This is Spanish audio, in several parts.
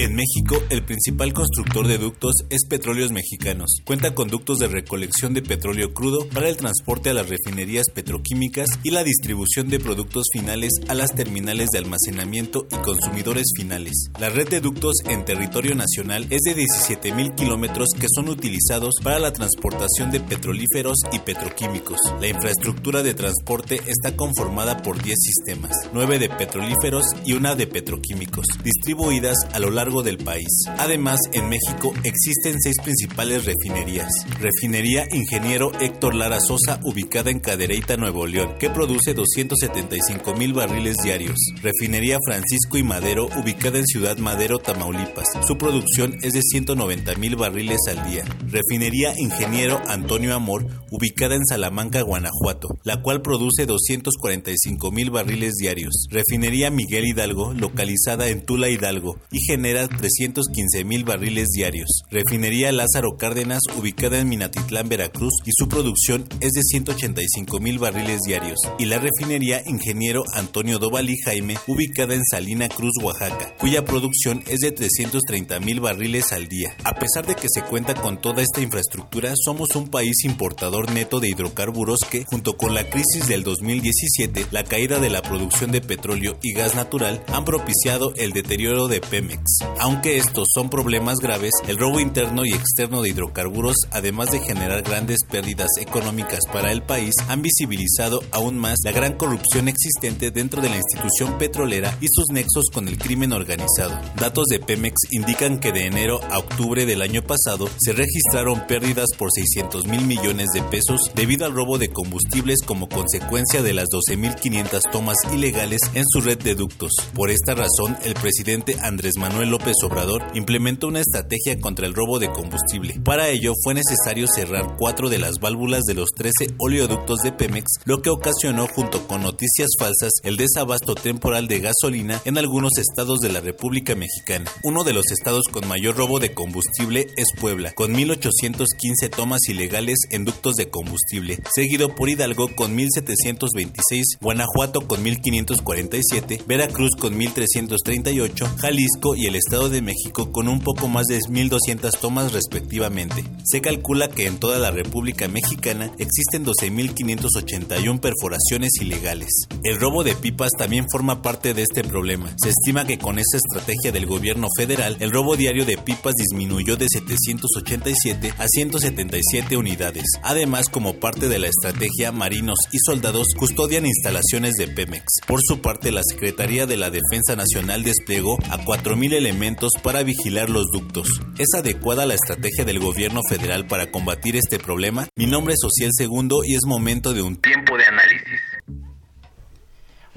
En México, el principal constructor de ductos es Petróleos Mexicanos. Cuenta con ductos de recolección de petróleo crudo para el transporte a las refinerías petroquímicas y la distribución de productos finales a las terminales de almacenamiento y consumidores finales. La red de ductos en territorio nacional es de 17.000 kilómetros que son utilizados para la transportación de petrolíferos y petroquímicos. La infraestructura de transporte está conformada por 10 sistemas, 9 de petrolíferos y una de petroquímicos, distribuidas a lo largo del país. Además, en México existen seis principales refinerías. Refinería Ingeniero Héctor Lara Sosa, ubicada en Cadereyta, Nuevo León, que produce 275 mil barriles diarios. Refinería Francisco y Madero, ubicada en Ciudad Madero, Tamaulipas. Su producción es de 190 mil barriles al día. Refinería Ingeniero Antonio Amor, ubicada en Salamanca, Guanajuato, la cual produce 245 mil barriles diarios. Refinería Miguel Hidalgo, localizada en Tula Hidalgo, y genera 315 mil barriles diarios. Refinería Lázaro Cárdenas, ubicada en Minatitlán, Veracruz, y su producción es de 185 mil barriles diarios. Y la refinería Ingeniero Antonio Doval Jaime, ubicada en Salina Cruz, Oaxaca, cuya producción es de 330 mil barriles al día. A pesar de que se cuenta con toda esta infraestructura, somos un país importador neto de hidrocarburos que, junto con la crisis del 2017, la caída de la producción de petróleo y gas natural, han propiciado el deterioro de Pemex. Aunque estos son problemas graves, el robo interno y externo de hidrocarburos, además de generar grandes pérdidas económicas para el país, han visibilizado aún más la gran corrupción existente dentro de la institución petrolera y sus nexos con el crimen organizado. Datos de Pemex indican que de enero a octubre del año pasado se registraron pérdidas por 600 mil millones de pesos debido al robo de combustibles como consecuencia de las 12.500 tomas ilegales en su red de ductos. Por esta razón, el presidente Andrés Manuel López Obrador implementó una estrategia contra el robo de combustible. Para ello fue necesario cerrar cuatro de las válvulas de los 13 oleoductos de Pemex, lo que ocasionó junto con noticias falsas el desabasto temporal de gasolina en algunos estados de la República Mexicana. Uno de los estados con mayor robo de combustible es Puebla, con 1.815 tomas ilegales en ductos de combustible, seguido por Hidalgo con 1.726, Guanajuato con 1.547, Veracruz con 1.338, Jalisco y el Estado de México con un poco más de 1.200 tomas respectivamente. Se calcula que en toda la República Mexicana existen 12.581 perforaciones ilegales. El robo de pipas también forma parte de este problema. Se estima que con esta estrategia del gobierno federal, el robo diario de pipas disminuyó de 787 a 177 unidades. Además, como parte de la estrategia, marinos y soldados custodian instalaciones de Pemex. Por su parte, la Secretaría de la Defensa Nacional desplegó a 4.000 elementos para vigilar los ductos. ¿Es adecuada la estrategia del gobierno federal para combatir este problema? Mi nombre es Ociel Segundo y es momento de un tiempo de análisis.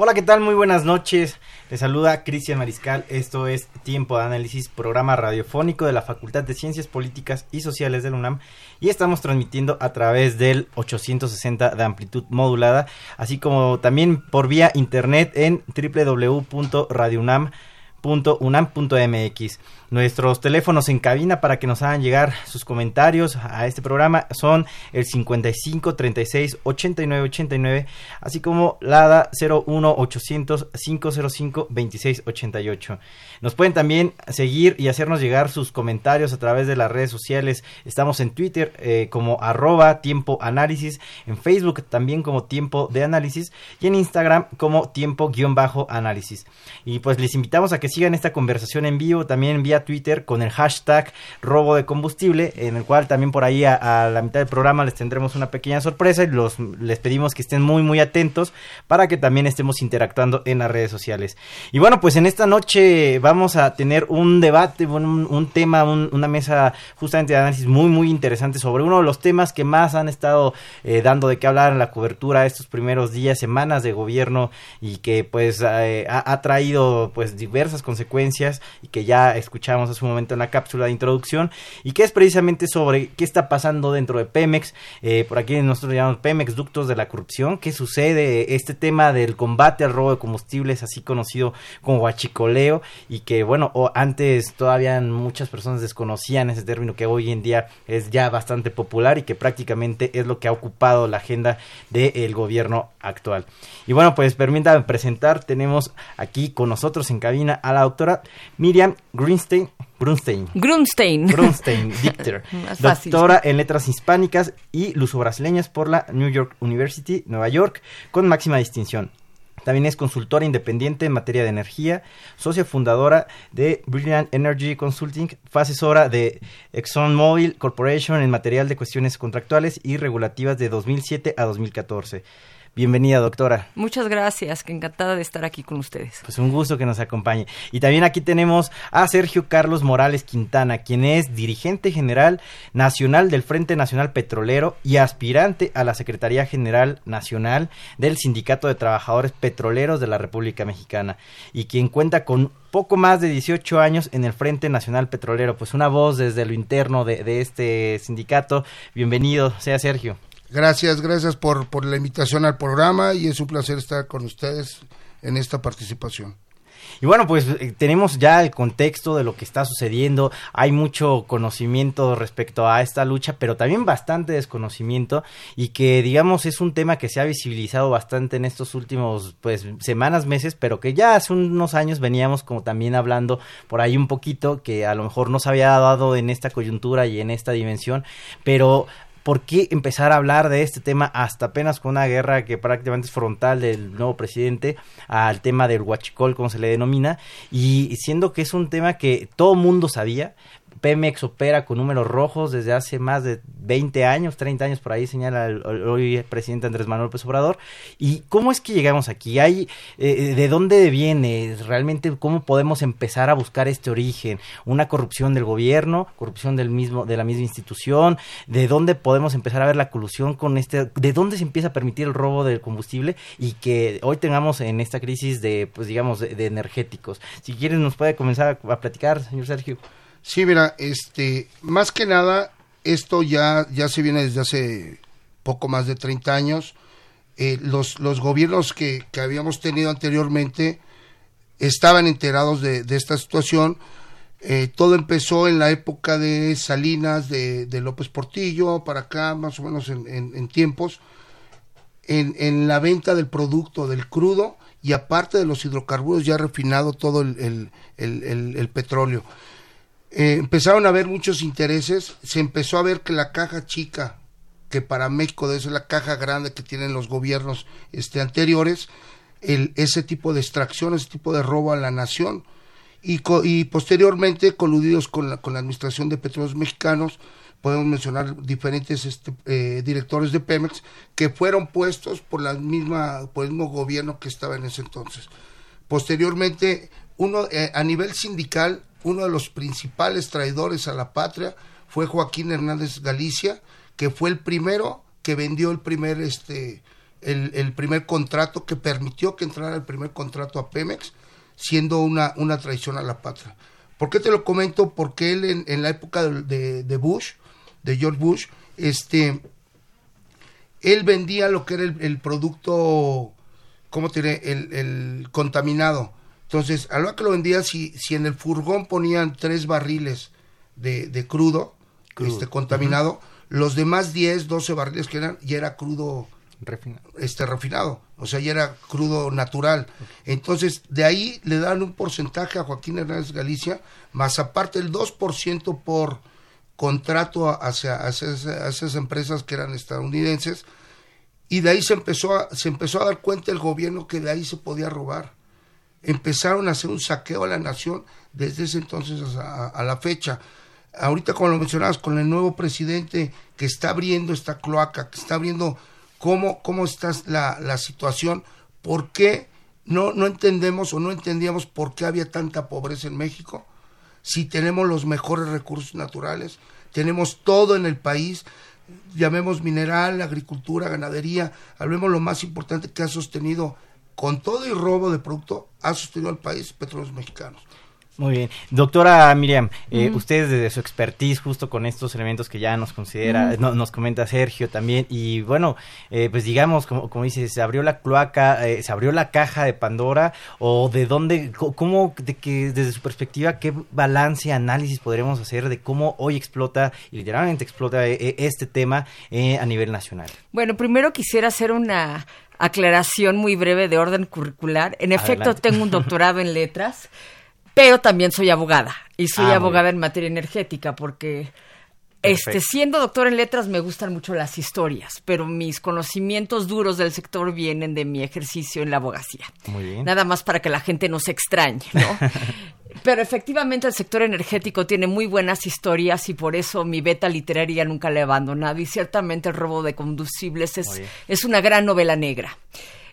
Hola, ¿qué tal? Muy buenas noches. Les saluda Cristian Mariscal. Esto es Tiempo de Análisis, programa radiofónico de la Facultad de Ciencias Políticas y Sociales del UNAM. Y estamos transmitiendo a través del 860 de amplitud modulada, así como también por vía internet en www.radiounam.com .unam.mx. Nuestros teléfonos en cabina para que nos hagan llegar sus comentarios a este programa son el 55 36 89 89, así como la ADA 01 800 505 26 88. Nos pueden también seguir y hacernos llegar sus comentarios a través de las redes sociales. Estamos en Twitter eh, como arroba tiempo en Facebook también como tiempo de análisis y en Instagram como tiempo guion bajo análisis. Y pues les invitamos a que sigan esta conversación en vivo también vía Twitter con el hashtag robo de combustible, en el cual también por ahí a, la mitad del programa les tendremos una pequeñña sorpresa y los, les pedimos que estén muy muy atentos para que también estemos interactuando en las redes sociales. Y bueno, pues en esta noche vamos a tener un debate, un, tema, una mesa justamente de análisis muy muy interesante sobre uno de los temas que más han estado eh, dando de qué hablar en la cobertura estos primeros días, semanas de gobierno y que pues eh, ha, traído pues diversas consecuencias y que ya escuchamos hace un momento en la cápsula de introducción y que es precisamente sobre qué está pasando dentro de Pemex, eh, por aquí nosotros llamamos Pemex, ductos de la corrupción, qué sucede, este tema del combate al robo de combustibles, así conocido como huachicoleo y que bueno, antes todavía muchas personas desconocían ese término que hoy en día es ya bastante popular y que prácticamente es lo que ha ocupado la agenda del gobierno actual. Y bueno, pues permítame presentar, tenemos aquí con nosotros en cabina a la doctora Miriam Greenstein. Grunstein. Grunstein. Grunstein, Victor. doctora en letras hispánicas y luso-brasileñas por la New York University, Nueva York, con máxima distinción. También es consultora independiente en materia de energía, socia fundadora de Brilliant Energy Consulting, fue asesora de ExxonMobil Corporation en material de cuestiones contractuales y regulativas de 2007 a 2014. Bienvenida, doctora. Muchas gracias, que encantada de estar aquí con ustedes. Pues un gusto que nos acompañe. Y también aquí tenemos a Sergio Carlos Morales Quintana, quien es dirigente general nacional del Frente Nacional Petrolero y aspirante a la Secretaría General Nacional del Sindicato de Trabajadores Petroleros de la República Mexicana, y quien cuenta con poco más de 18 años en el Frente Nacional Petrolero. Pues una voz desde lo interno de, de este sindicato. Bienvenido, sea Sergio. Gracias, gracias por, por la invitación al programa y es un placer estar con ustedes en esta participación. Y bueno, pues eh, tenemos ya el contexto de lo que está sucediendo. Hay mucho conocimiento respecto a esta lucha, pero también bastante desconocimiento y que digamos es un tema que se ha visibilizado bastante en estos últimos pues semanas, meses, pero que ya hace unos años veníamos como también hablando por ahí un poquito que a lo mejor no se había dado en esta coyuntura y en esta dimensión, pero ¿por qué empezar a hablar de este tema hasta apenas con una guerra que prácticamente es frontal del nuevo presidente al tema del huachicol, como se le denomina, y siendo que es un tema que todo mundo sabía, Pemex opera con números rojos desde hace más de 20 años, 30 años por ahí, señala el, hoy presidente Andrés Manuel López Obrador. ¿Y cómo es que llegamos aquí? ¿Hay, eh, ¿De dónde viene? ¿Realmente cómo podemos empezar a buscar este origen? ¿Una corrupción del gobierno? ¿Corrupción del mismo, de la misma institución? ¿De dónde podemos empezar a ver la colusión con este? ¿De dónde se empieza a permitir el robo del combustible? Y que hoy tengamos en esta crisis de, pues digamos, de, energéticos. Si quieres nos puede comenzar a platicar, señor Sergio. Sí, mira, este, más que nada, esto ya, ya se viene desde hace poco más de 30 años. Eh, los, los gobiernos que, que, habíamos tenido anteriormente estaban enterados de, de esta situación. Eh, todo empezó en la época de Salinas, de, de, López Portillo, para acá, más o menos en, tiempos, en, en, la venta del producto, del crudo, y aparte de los hidrocarburos ya refinado todo el, el, el petróleo. Eh, empezaron a haber muchos intereses, se empezó a ver que la caja chica, que para México debe ser la caja grande que tienen los gobiernos este, anteriores, el, ese tipo de extracción, ese tipo de robo a la nación, y, y posteriormente coludidos con la, con la Administración de Petróleos Mexicanos, podemos mencionar diferentes este, eh, directores de Pemex que fueron puestos por la misma por el mismo gobierno que estaba en ese entonces. Posteriormente, uno eh, a nivel sindical uno de los principales traidores a la patria fue Joaquín Hernández Galicia, que fue el primero que vendió el primer este el, primer contrato que permitió que entrara el primer contrato a Pemex, siendo una, una traición a la patria. ¿Por qué te lo comento? Porque él en, la época de, de, Bush, de George Bush, este, él vendía lo que era el, producto, ¿cómo te diré? El, el contaminado entonces, a lo que lo vendía, si, si en el furgón ponían tres barriles de, de crudo, este contaminado, los demás 10, 12 barriles que eran, ya era crudo refinado. Este, refinado, o sea, ya era crudo natural. Entonces, de ahí le dan un porcentaje a Joaquín Hernández Galicia, más aparte el 2% por contrato hacia, hacia, esas empresas que eran estadounidenses, y de ahí se empezó, a, se empezó a dar cuenta el gobierno que de ahí se podía robar empezaron a hacer un saqueo a la nación desde ese entonces a, la fecha. Ahorita, como lo mencionabas, con el nuevo presidente que está abriendo esta cloaca, que está abriendo cómo, cómo está la, la situación, por qué no, no entendemos o no entendíamos por qué había tanta pobreza en México, si tenemos los mejores recursos naturales, tenemos todo en el país, llamemos mineral, agricultura, ganadería, hablemos lo más importante que ha sostenido con todo y robo de producto, ha sostenido al país petróleos mexicanos. Muy bien. Doctora Miriam, eh, usted desde su expertise justo con estos elementos que ya nos considera, no, nos comenta Sergio también, y bueno, eh, pues digamos, como, como dice, se abrió la cloaca, eh, se abrió la caja de Pandora, o de dónde, cómo, de que desde su perspectiva, qué balance, análisis podremos hacer de cómo hoy explota, y literalmente explota este tema a nivel nacional. Bueno, primero quisiera hacer una aclaración muy breve de orden curricular. En efecto, tengo un doctorado en letras. Pero también soy abogada y soy Ah, abogada en materia energética porque este siendo doctora en letras me gustan mucho las historias, pero mis conocimientos duros del sector vienen de mi ejercicio en la abogacía. Muy bien. Nada más para que la gente no se extrañe, ¿no? Pero efectivamente el sector energético tiene muy buenas historias y por eso mi beta literaria nunca la he abandonado y ciertamente el robo de combustibles es, es una gran novela negra.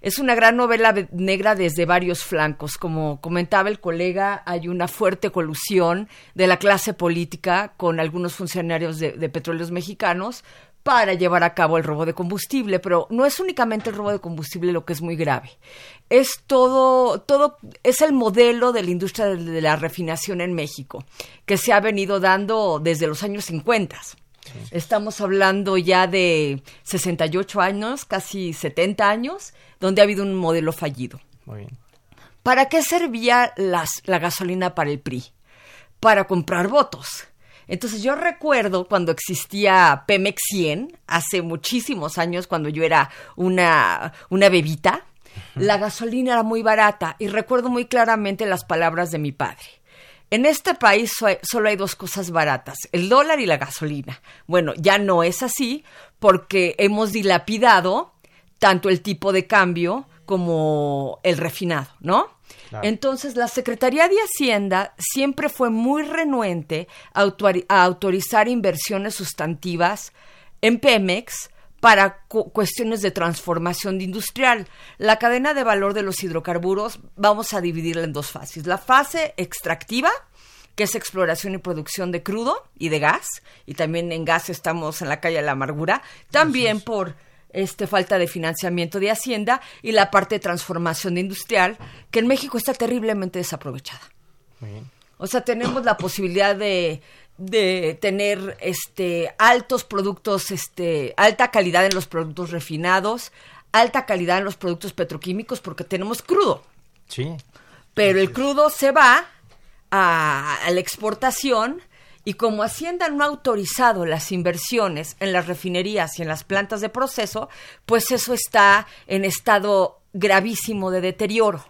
Es una gran novela ve- negra desde varios flancos. Como comentaba el colega, hay una fuerte colusión de la clase política con algunos funcionarios de, petróleos mexicanos para llevar a cabo el robo de combustible, pero no es únicamente el robo de combustible lo que es muy grave. Es todo, todo, es el modelo de la industria de, de la refinación en México, que se ha venido dando desde los años 50. Estamos hablando ya de 68 años, casi 70 años, donde ha habido un modelo fallido. Muy bien. ¿Para qué servía las- la gasolina para el PRI? Para comprar votos. Entonces yo recuerdo cuando existía Pemex 100, hace muchísimos años, cuando yo era una, una bebita, la gasolina era muy barata y recuerdo muy claramente las palabras de mi padre. En este país so- solo hay dos cosas baratas, el dólar y la gasolina. Bueno, ya no es así porque hemos dilapidado tanto el tipo de cambio como el refinado, ¿no? Claro. Entonces, la Secretaría de Hacienda siempre fue muy renuente a autorizar inversiones sustantivas en Pemex para cu- cuestiones de transformación de industrial. La cadena de valor de los hidrocarburos vamos a dividirla en dos fases. La fase extractiva, que es exploración y producción de crudo y de gas, y también en gas estamos en la calle de la amargura, también por este falta de financiamiento de Hacienda y la parte de transformación de industrial, que en México está terriblemente desaprovechada. Muy bien. O sea, tenemos la posibilidad de, de tener este altos productos, este, alta calidad en los productos refinados, alta calidad en los productos petroquímicos, porque tenemos crudo. Sí. Pero el crudo se va a, a la exportación y como Hacienda no ha autorizado las inversiones en las refinerías y en las plantas de proceso, pues eso está en estado gravísimo de deterioro.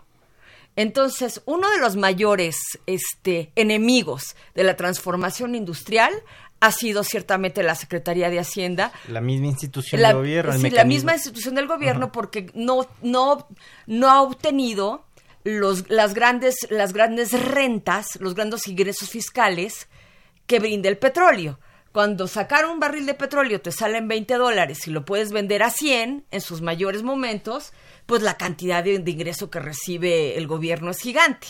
Entonces, uno de los mayores este, enemigos de la transformación industrial ha sido ciertamente la Secretaría de Hacienda, La misma institución la, de gobierno. sí, la misma institución del gobierno porque no, no, no ha obtenido los, las, grandes, las grandes rentas, los grandes ingresos fiscales que brinda el petróleo. Cuando sacar un barril de petróleo te sale en 20 dólares y lo puedes vender a 100 en sus mayores momentos, pues la cantidad de, de ingreso que recibe el gobierno es gigante.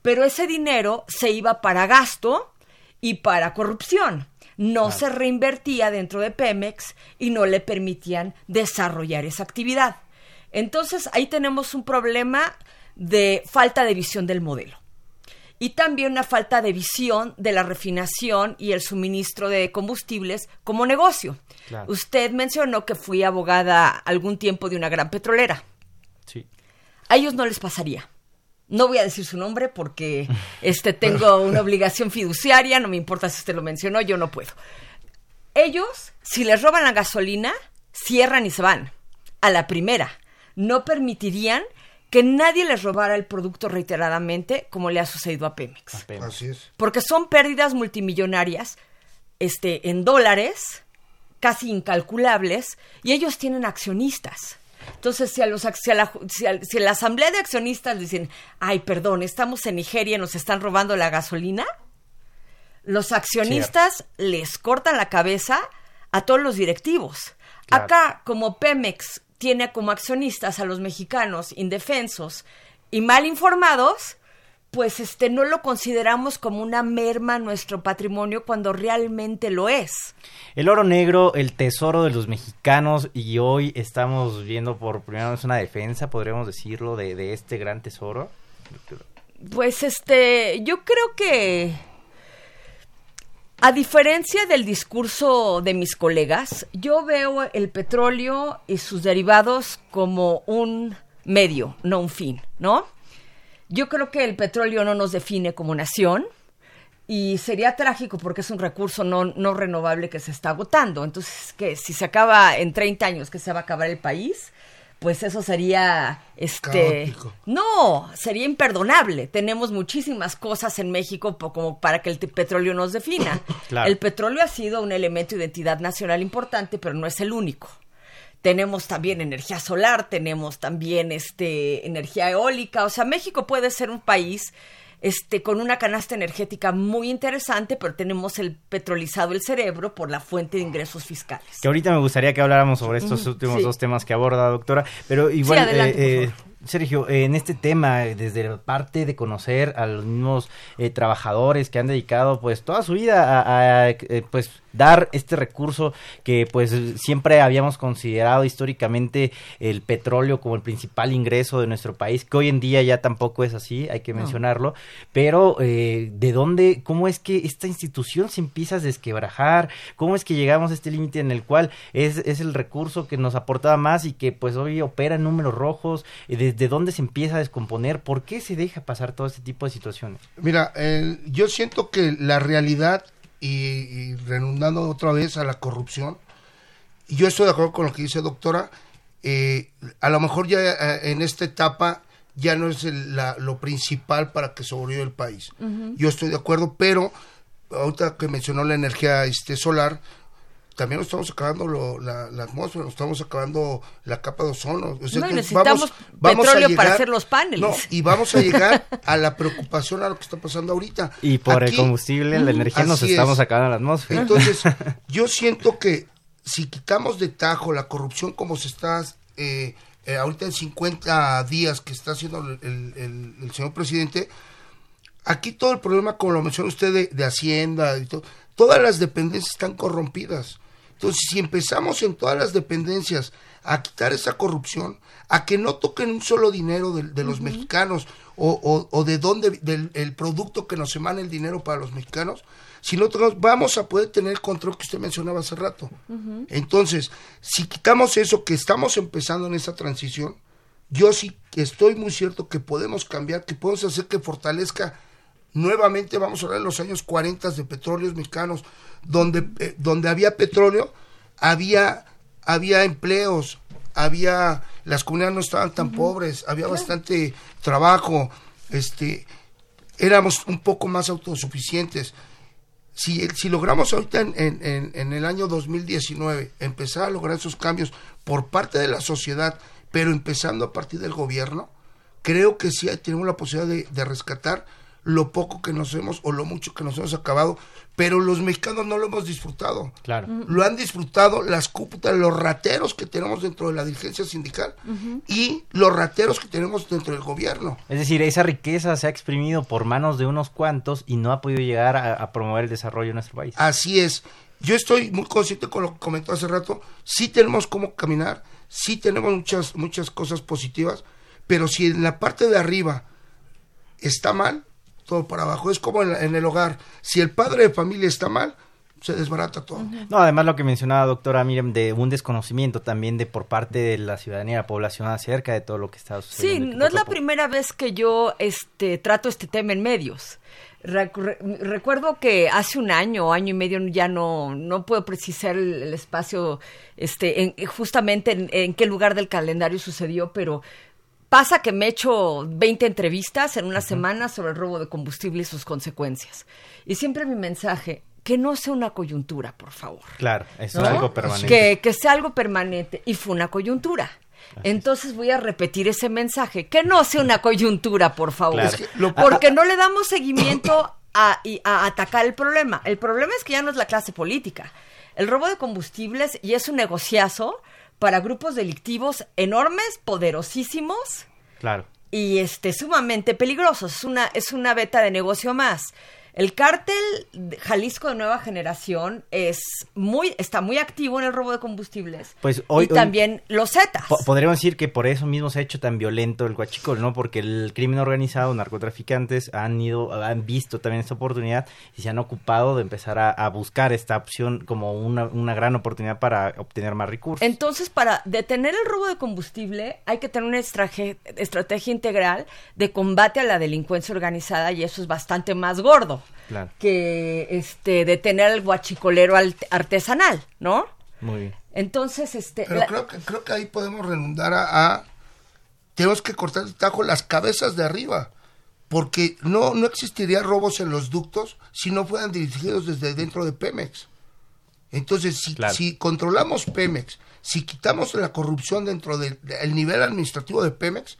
Pero ese dinero se iba para gasto y para corrupción. No se reinvertía dentro de Pemex y no le permitían desarrollar esa actividad. Entonces ahí tenemos un problema de falta de visión del modelo. Y también una falta de visión de la refinación y el suministro de combustibles como negocio. Claro. Usted mencionó que fui abogada algún tiempo de una gran petrolera. Sí. A ellos no les pasaría. No voy a decir su nombre porque este tengo una obligación fiduciaria, no me importa si usted lo mencionó, yo no puedo. Ellos, si les roban la gasolina, cierran y se van. A la primera. No permitirían que nadie les robara el producto reiteradamente como le ha sucedido a Pemex. Apenas. Así es. Porque son pérdidas multimillonarias este, en dólares, casi incalculables, y ellos tienen accionistas. Entonces, si a, los, si, a la, si, la asamblea de accionistas dicen, ay, perdón, estamos en Nigeria y nos están robando la gasolina, los accionistas les cortan la cabeza a todos los directivos. Acá, como Pemex tiene como accionistas a los mexicanos indefensos y mal informados, pues este no lo consideramos como una merma a nuestro patrimonio cuando realmente lo es. El oro negro, el tesoro de los mexicanos y hoy estamos viendo por primera vez una defensa, podríamos decirlo, de, de este gran tesoro. Pues este, yo creo que a diferencia del discurso de mis colegas, yo veo el petróleo y sus derivados como un medio, no un fin, ¿no? Yo creo que el petróleo no nos define como nación y sería trágico porque es un recurso no, no renovable que se está agotando. Entonces, que si se acaba en 30 años que se va a acabar el país, pues eso sería este no sería imperdonable. Tenemos muchísimas cosas en México como para que el petróleo nos defina. El petróleo ha sido un elemento de identidad nacional importante pero no es el único tenemos también energía solar, tenemos también este energía eólica, o sea, México puede ser un país este, con una canasta energética muy interesante, pero tenemos el petrolizado el cerebro por la fuente de ingresos fiscales. Que ahorita me gustaría que habláramos sobre estos últimos dos temas que aborda, doctora, pero igual... Eh, Sergio, en este tema, desde parte de conocer a los mismos eh, trabajadores que han dedicado pues toda su vida a, eh, pues dar este recurso que pues siempre habíamos considerado históricamente el petróleo como el principal ingreso de nuestro país, que hoy en día ya tampoco es así, hay que mencionarlo, pero eh, ¿de dónde, cómo es que esta institución se empieza a desquebrajar? ¿Cómo es que llegamos a este límite en el cual es, es el recurso que nos aportaba más y que pues hoy opera en números rojos? ¿Desde dónde se empieza a descomponer? ¿Por qué se deja pasar todo este tipo de situaciones? Mira, yo siento que la realidad y, redundando otra vez a la corrupción, yo estoy de acuerdo con lo que dice doctora, eh, a lo mejor ya eh, en esta etapa ya no es lo principal para que sobreviva el país. Yo estoy de acuerdo, pero ahorita que mencionó la energía este, solar, también nos estamos acabando la, la, atmósfera, nos estamos acabando la capa de ozono. no, necesitamos petróleo para hacer los paneles. y vamos a llegar a la preocupación a lo que está pasando ahorita. Y por el combustible, la energía, nos estamos acabando la atmósfera. Entonces, yo siento que si quitamos de tajo la corrupción como se está eh, eh, ahorita en 50 días que está haciendo el, el, señor presidente, aquí todo el problema, como lo mencionó usted, de, de Hacienda y todo, todas las dependencias están corrompidas. Entonces, si empezamos en todas las dependencias a quitar esa corrupción, a que no toquen un solo dinero de, los mexicanos o, o, de dónde, del el producto que nos emana el dinero para los mexicanos, si no vamos a poder tener el control que usted mencionaba hace rato. Entonces, si quitamos eso, que estamos empezando en esa transición, yo sí estoy muy cierto que podemos cambiar, que podemos hacer que fortalezca nuevamente, vamos a hablar de los años 40 de petróleos mexicanos, donde, eh, donde había petróleo, había, había empleos, había, las comunidades no estaban tan pobres, había bastante trabajo, este, éramos un poco más autosuficientes. Si, si logramos ahorita en, en, en, el año 2019 empezar a lograr esos cambios por parte de la sociedad, pero empezando a partir del gobierno, creo que sí tenemos la posibilidad de, de rescatar lo poco que nos hemos o lo mucho que nos hemos acabado, pero los mexicanos no lo hemos disfrutado. Claro. Lo han disfrutado las cúpulas, los rateros que tenemos dentro de la dirigencia sindical y los rateros que tenemos dentro del gobierno. Es decir, esa riqueza se ha exprimido por manos de unos cuantos y no ha podido llegar a, promover el desarrollo de nuestro país. Así es. Yo estoy muy consciente con lo que comentó hace rato. Sí tenemos cómo caminar, sí tenemos muchas, muchas cosas positivas, pero si en la parte de arriba está mal, todo para abajo. Es como en, el hogar. Si el padre de familia está mal, se desbarata todo. No, además lo que mencionaba doctora Miriam de un desconocimiento también de por parte de la ciudadanía, la población acerca de todo lo que está sucediendo. Sí, no es la primera vez que yo este trato este tema en medios. recuerdo que hace un año, año y medio, ya no, no puedo precisar el, espacio, este, en, justamente en, en, qué lugar del calendario sucedió, pero Pasa que me he hecho 20 entrevistas en una semana sobre el robo de combustible y sus consecuencias. Y siempre mi mensaje, que no sea una coyuntura, por favor. Claro, es algo permanente. Que, sea algo permanente. Y fue una coyuntura. Entonces voy a repetir ese mensaje. Que no sea una coyuntura, por favor. Claro. Es que lo- Porque no le damos seguimiento a, y a atacar el problema. El problema es que ya no es la clase política. El robo de combustibles y es un negociazo para grupos delictivos enormes, poderosísimos Claro. y este sumamente peligrosos. Es una, es una beta de negocio más. El cártel Jalisco de nueva generación es muy, está muy activo en el robo de combustibles. Pues hoy- y hoy- también los Zetas. Po- podríamos decir que por eso mismo se ha hecho tan violento el huachicol, ¿no? Porque el crimen organizado, narcotraficantes han ido, han visto también esta oportunidad y se han ocupado de empezar a, a buscar esta opción como una, una gran oportunidad para obtener más recursos. Entonces, para detener el robo de combustible hay que tener una estrategia integral de combate a la delincuencia organizada y eso es bastante más gordo Claro. que este detener al guachicolero al- artesanal, ¿no? Muy bien. Entonces, este Pero la- creo que creo que ahí podemos redundar a, a- tenemos que cortar el tajo las cabezas de arriba, porque no no existiría robos en los ductos si no fueran dirigidos desde dentro de Pemex. Entonces, si, Claro. si controlamos Pemex, si quitamos la corrupción dentro del del nivel administrativo de Pemex,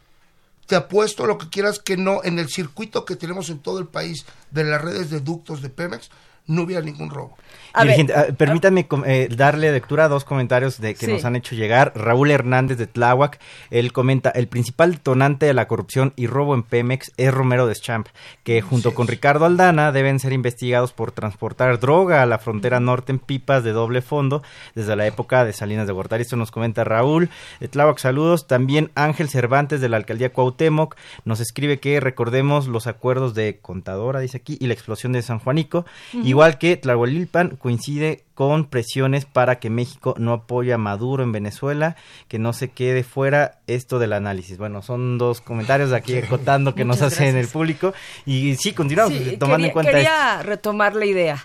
te apuesto lo que quieras que no, en el circuito que tenemos en todo el país de las redes de ductos de Pemex, no hubiera ningún robo. A ver, ah, permítanme com- eh, darle lectura a dos comentarios de que Sí. nos han hecho llegar. Raúl Hernández de Tláhuac, él comenta, el principal detonante de la corrupción y robo en Pemex es Romero de Champ, que junto con Ricardo Aldana deben ser investigados por transportar droga a la frontera norte en pipas de doble fondo desde la época de Salinas de Gortari. Esto nos comenta Raúl. De Tláhuac, saludos. También Ángel Cervantes de la alcaldía Cuauhtémoc nos escribe que recordemos los acuerdos de Contadora, dice aquí, y la explosión de San Juanico. Igual que Tlahuelilpan coincide con presiones para que México no apoye a Maduro en Venezuela, que no se quede fuera esto del análisis. Bueno, son dos comentarios de aquí acotando que nos hacen el público. Y sí, continuamos Sí, tomando quería, en cuenta quería retomar la idea.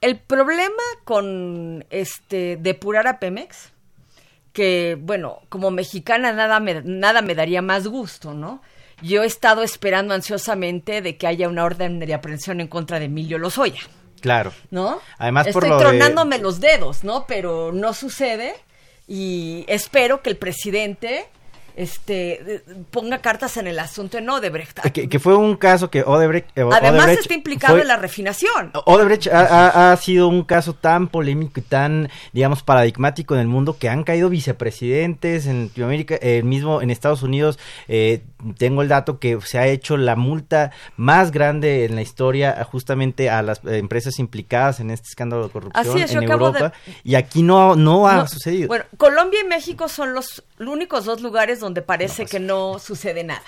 El problema con este depurar a Pemex, que bueno, como mexicana nada me, nada me daría más gusto, ¿no? Yo he estado esperando ansiosamente de que haya una orden de aprehensión en contra de Emilio Lozoya. Claro. ¿no? Además, por Estoy de- tronándome los dedos, ¿no? Pero no sucede y espero que el presidente este eh, ponga cartas en el asunto en Odebrecht. Que, que fue un caso que Odebrecht... eh, Además Odebrecht está implicado fue- en la refinación. Odebrecht ha, ha- ha sido un caso tan polémico y tan, digamos, paradigmático en el mundo que han caído vicepresidentes en Latinoamérica, eh, mismo en Estados Unidos. eh, tengo el dato que se ha hecho la multa más grande en la historia a- justamente a las eh, empresas implicadas en este escándalo de corrupción Así es, yo en acabo de- Europa. Y aquí no, no ha No, sucedido. Bueno, Colombia y México son los únicos dos lugares donde parece que no sucede nada.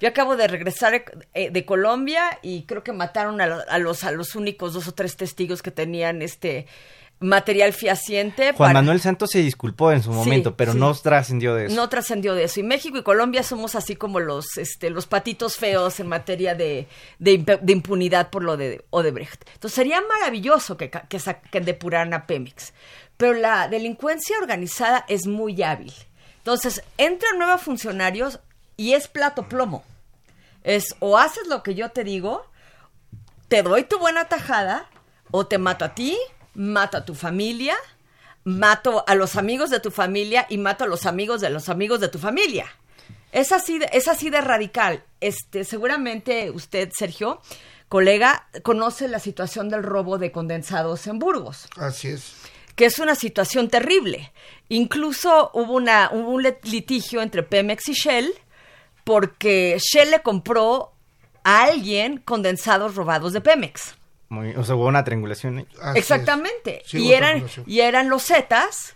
Yo acabo de regresar eh, de Colombia y creo que mataron a, lo- a los a los únicos dos o tres testigos que tenían este material fehaciente. Juan para- Manuel Santos se disculpó en su Sí, momento, pero sí. no trascendió de eso. No trascendió de eso. Y México y Colombia somos así como los, este, los patitos feos en materia de, de, imp- de impunidad por lo de Odebrecht. Entonces sería maravilloso que, que, que depuraran a Pemex. Pero la delincuencia organizada es muy hábil. Entonces entran nuevos funcionarios y es plato plomo. Es o haces lo que yo te digo, te doy tu buena tajada, o te mato a ti, mato a tu familia, mato a los amigos de tu familia y mato a los amigos de los amigos de tu familia. Es así de, es así de radical. Este, seguramente usted, Sergio, colega, conoce la situación del robo de condensados en Burgos Así es. Que es una situación terrible. Incluso hubo, una, hubo un lit- litigio entre Pemex y Shell porque Shell le compró a alguien condensados robados de Pemex. Muy- o sea, hubo una triangulación. Así. Exactamente. Sí, y, eran, y eran los Zetas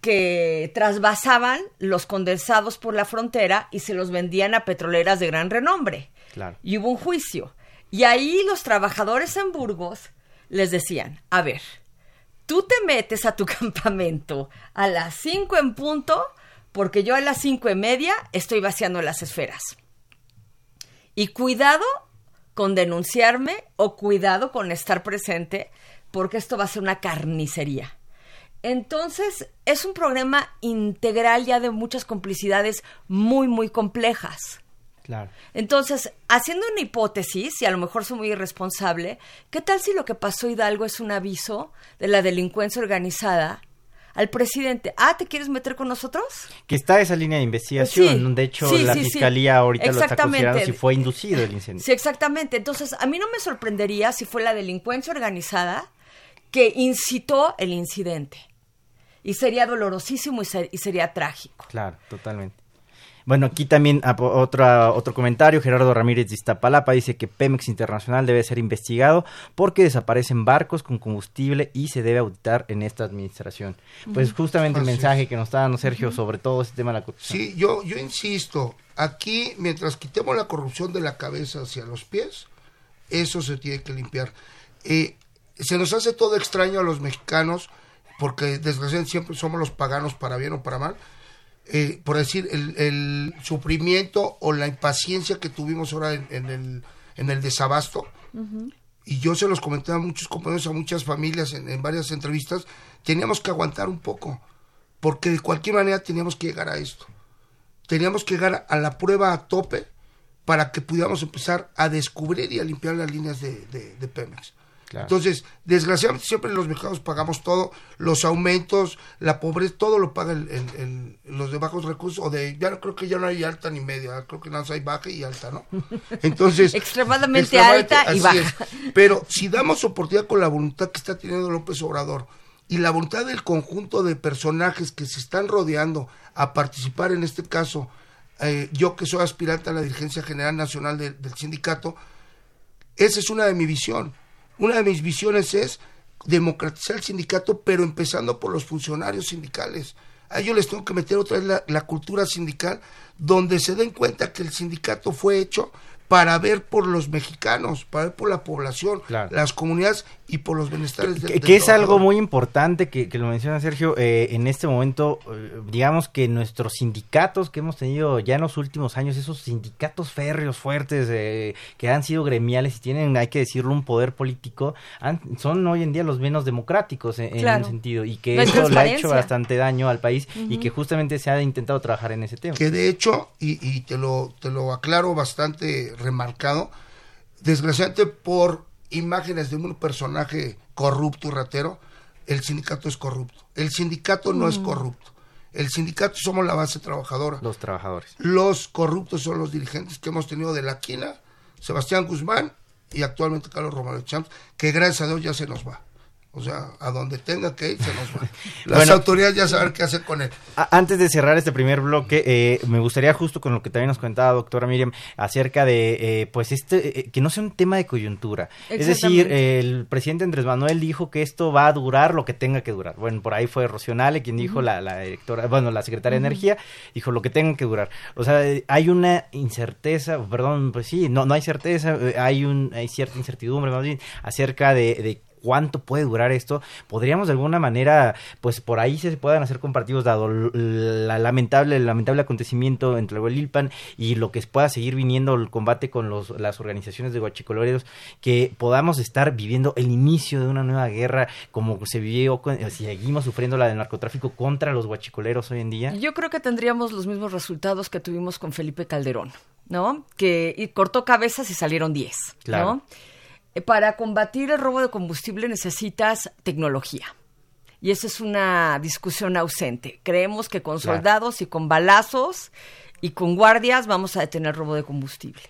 que trasvasaban los condensados por la frontera y se los vendían a petroleras de gran renombre. Claro. Y hubo un juicio. Y ahí los trabajadores en Burgos les decían, a ver, tú te metes a tu campamento a las 5 en punto porque yo a las cinco y media estoy vaciando las esferas. Y cuidado con denunciarme o cuidado con estar presente porque esto va a ser una carnicería. Entonces, es un problema integral ya de muchas complicidades muy, muy complejas. Claro. Entonces, haciendo una hipótesis, y a lo mejor soy muy irresponsable, ¿qué tal si lo que pasó Hidalgo es un aviso de la delincuencia organizada al presidente, ah, ¿te quieres meter con nosotros? Que está esa línea de investigación. de hecho, la fiscalía ahorita lo está considerando si fue inducido el incendio. Sí, exactamente. Entonces, a mí no me sorprendería si fue la delincuencia organizada que incitó el incidente. Y sería dolorosísimo y sería trágico. Claro, totalmente. Bueno, aquí también otro, otro comentario, Gerardo Ramírez de Iztapalapa dice que Pemex Internacional debe ser investigado porque desaparecen barcos con combustible y se debe auditar en esta administración. Pues justamente el mensaje que nos está dando Sergio sobre todo este tema de la corrupción. Sí, yo, yo insisto, aquí mientras quitemos la corrupción de la cabeza hacia los pies, eso se tiene que limpiar. Eh, se nos hace todo extraño a los mexicanos porque desgraciadamente siempre somos los paganos para bien o para mal eh, por decir, el, sufrimiento o la impaciencia que tuvimos ahora en, el, en el desabasto. Y yo se los comenté a muchos compañeros, a muchas familias en, varias entrevistas, teníamos que aguantar un poco, porque de cualquier manera teníamos que llegar a esto. Teníamos que llegar a la prueba a tope para que pudiéramos empezar a descubrir y a limpiar las líneas de, de Pemex. Entonces, desgraciadamente siempre los mexicanos pagamos todo, los aumentos, la pobreza, todo lo pagan los de bajos recursos, o de, ya no creo que ya no hay alta ni media, creo que nada más hay baja y alta, ¿no? Entonces... extremadamente, alta y baja. Pero si damos oportunidad con la voluntad que está teniendo López Obrador y la voluntad del conjunto de personajes que se están rodeando a participar en este caso, eh, yo que soy aspirante a la dirigencia general nacional del sindicato, esa es una de mi visión una de mis visiones es democratizar el sindicato, pero empezando por los funcionarios sindicales. A ellos les tengo que meter otra vez la, cultura sindical, donde se den cuenta que el sindicato fue hecho para ver por los mexicanos, para ver por la población, las comunidades y por los bienestares de, Que, es algo muy importante que, lo menciona Sergio, eh, en este momento, eh, digamos que nuestros sindicatos que hemos tenido ya en los últimos años, esos sindicatos férreos fuertes eh, que han sido gremiales y tienen, hay que decirlo, un poder político, son hoy en día los menos democráticos en, un sentido y que eso le ha hecho bastante daño al país y que justamente se ha intentado trabajar en ese tema. Que de hecho, y, y te, lo, te lo aclaro bastante remarcado, desgraciadamente por imágenes de un personaje corrupto y ratero, el sindicato es corrupto. El sindicato no es mm. corrupto. El sindicato somos la base trabajadora. Los trabajadores. Los corruptos son los dirigentes que hemos tenido de la Quina, Sebastián Guzmán y actualmente Carlos Romero Champs, que gracias a Dios ya se nos va. O sea, a donde tenga que ir, se nos va. Las autoridades ya saben qué hacer con él. Antes de cerrar este primer bloque, eh, me gustaría justo con lo que también nos comentaba doctora Miriam, acerca de, eh, pues, este, eh, que no sea un tema de coyuntura. Es decir, el presidente Andrés Manuel dijo que esto va a durar lo que tenga que durar. Bueno, por ahí fue Rocionale quien dijo, la, la, directora, bueno, la secretaria de Energía, dijo lo que tenga que durar. O sea, hay una incerteza, perdón, pues sí, no, no hay certeza, hay, un, hay cierta incertidumbre más bien acerca de, de cuánto puede durar esto, podríamos de alguna manera, pues por ahí se puedan hacer comparativos dado la lamentable, el lamentable acontecimiento entre el ILPAN y lo que pueda seguir viniendo el combate con los, las organizaciones de guachicoloreros, que podamos estar viviendo el inicio de una nueva guerra como se vivió, si seguimos sufriendo la del narcotráfico contra los guachicoleros hoy en día. Yo creo que tendríamos los mismos resultados que tuvimos con Felipe Calderón, ¿no? Que cortó cabezas y salieron 10, ¿no? Eh, para combatir el robo de combustible necesitas tecnología. Y esa es una discusión ausente. Creemos que con soldados y con balazos y con guardias vamos a detener el robo de combustible.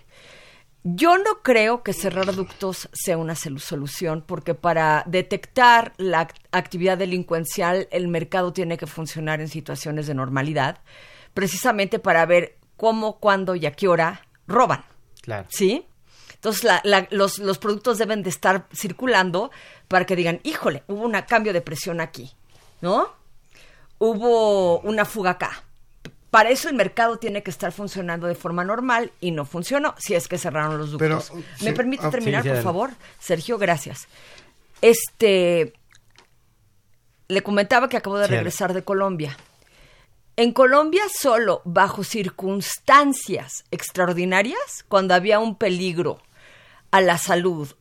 Yo no creo que cerrar ductos sea una solución, porque para detectar la actividad delincuencial el mercado tiene que funcionar en situaciones de normalidad, precisamente para ver cómo, cuándo y a qué hora roban. Claro. ¿Sí? Entonces, los, productos deben de estar circulando para que digan, híjole, hubo un cambio de presión aquí, ¿no? Hubo una fuga acá. Para eso el mercado tiene que estar funcionando de forma normal y no funcionó si es que cerraron los ductos. ¿Me permite ah, terminar, por favor? Sergio, gracias. Este, le comentaba que acabo de regresar de Colombia. En Colombia solo bajo circunstancias extraordinarias, cuando había un peligro a la salud,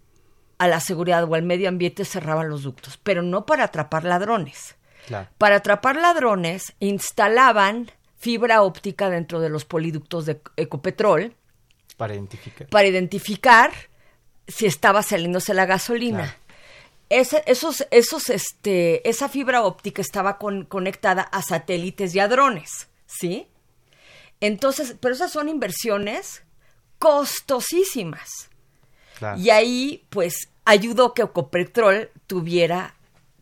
a la seguridad o al medio ambiente cerraban los ductos, pero no para atrapar ladrones. Para atrapar ladrones instalaban fibra óptica dentro de los poliductos de Ecopetrol. Para identificar. Para identificar si estaba saliéndose la gasolina. esos, esos, este, esa fibra óptica estaba conectada a satélites y a drones, ¿sí? Entonces, pero esas son inversiones costosísimas. Y ahí, pues, ayudó que Ocopetrol tuviera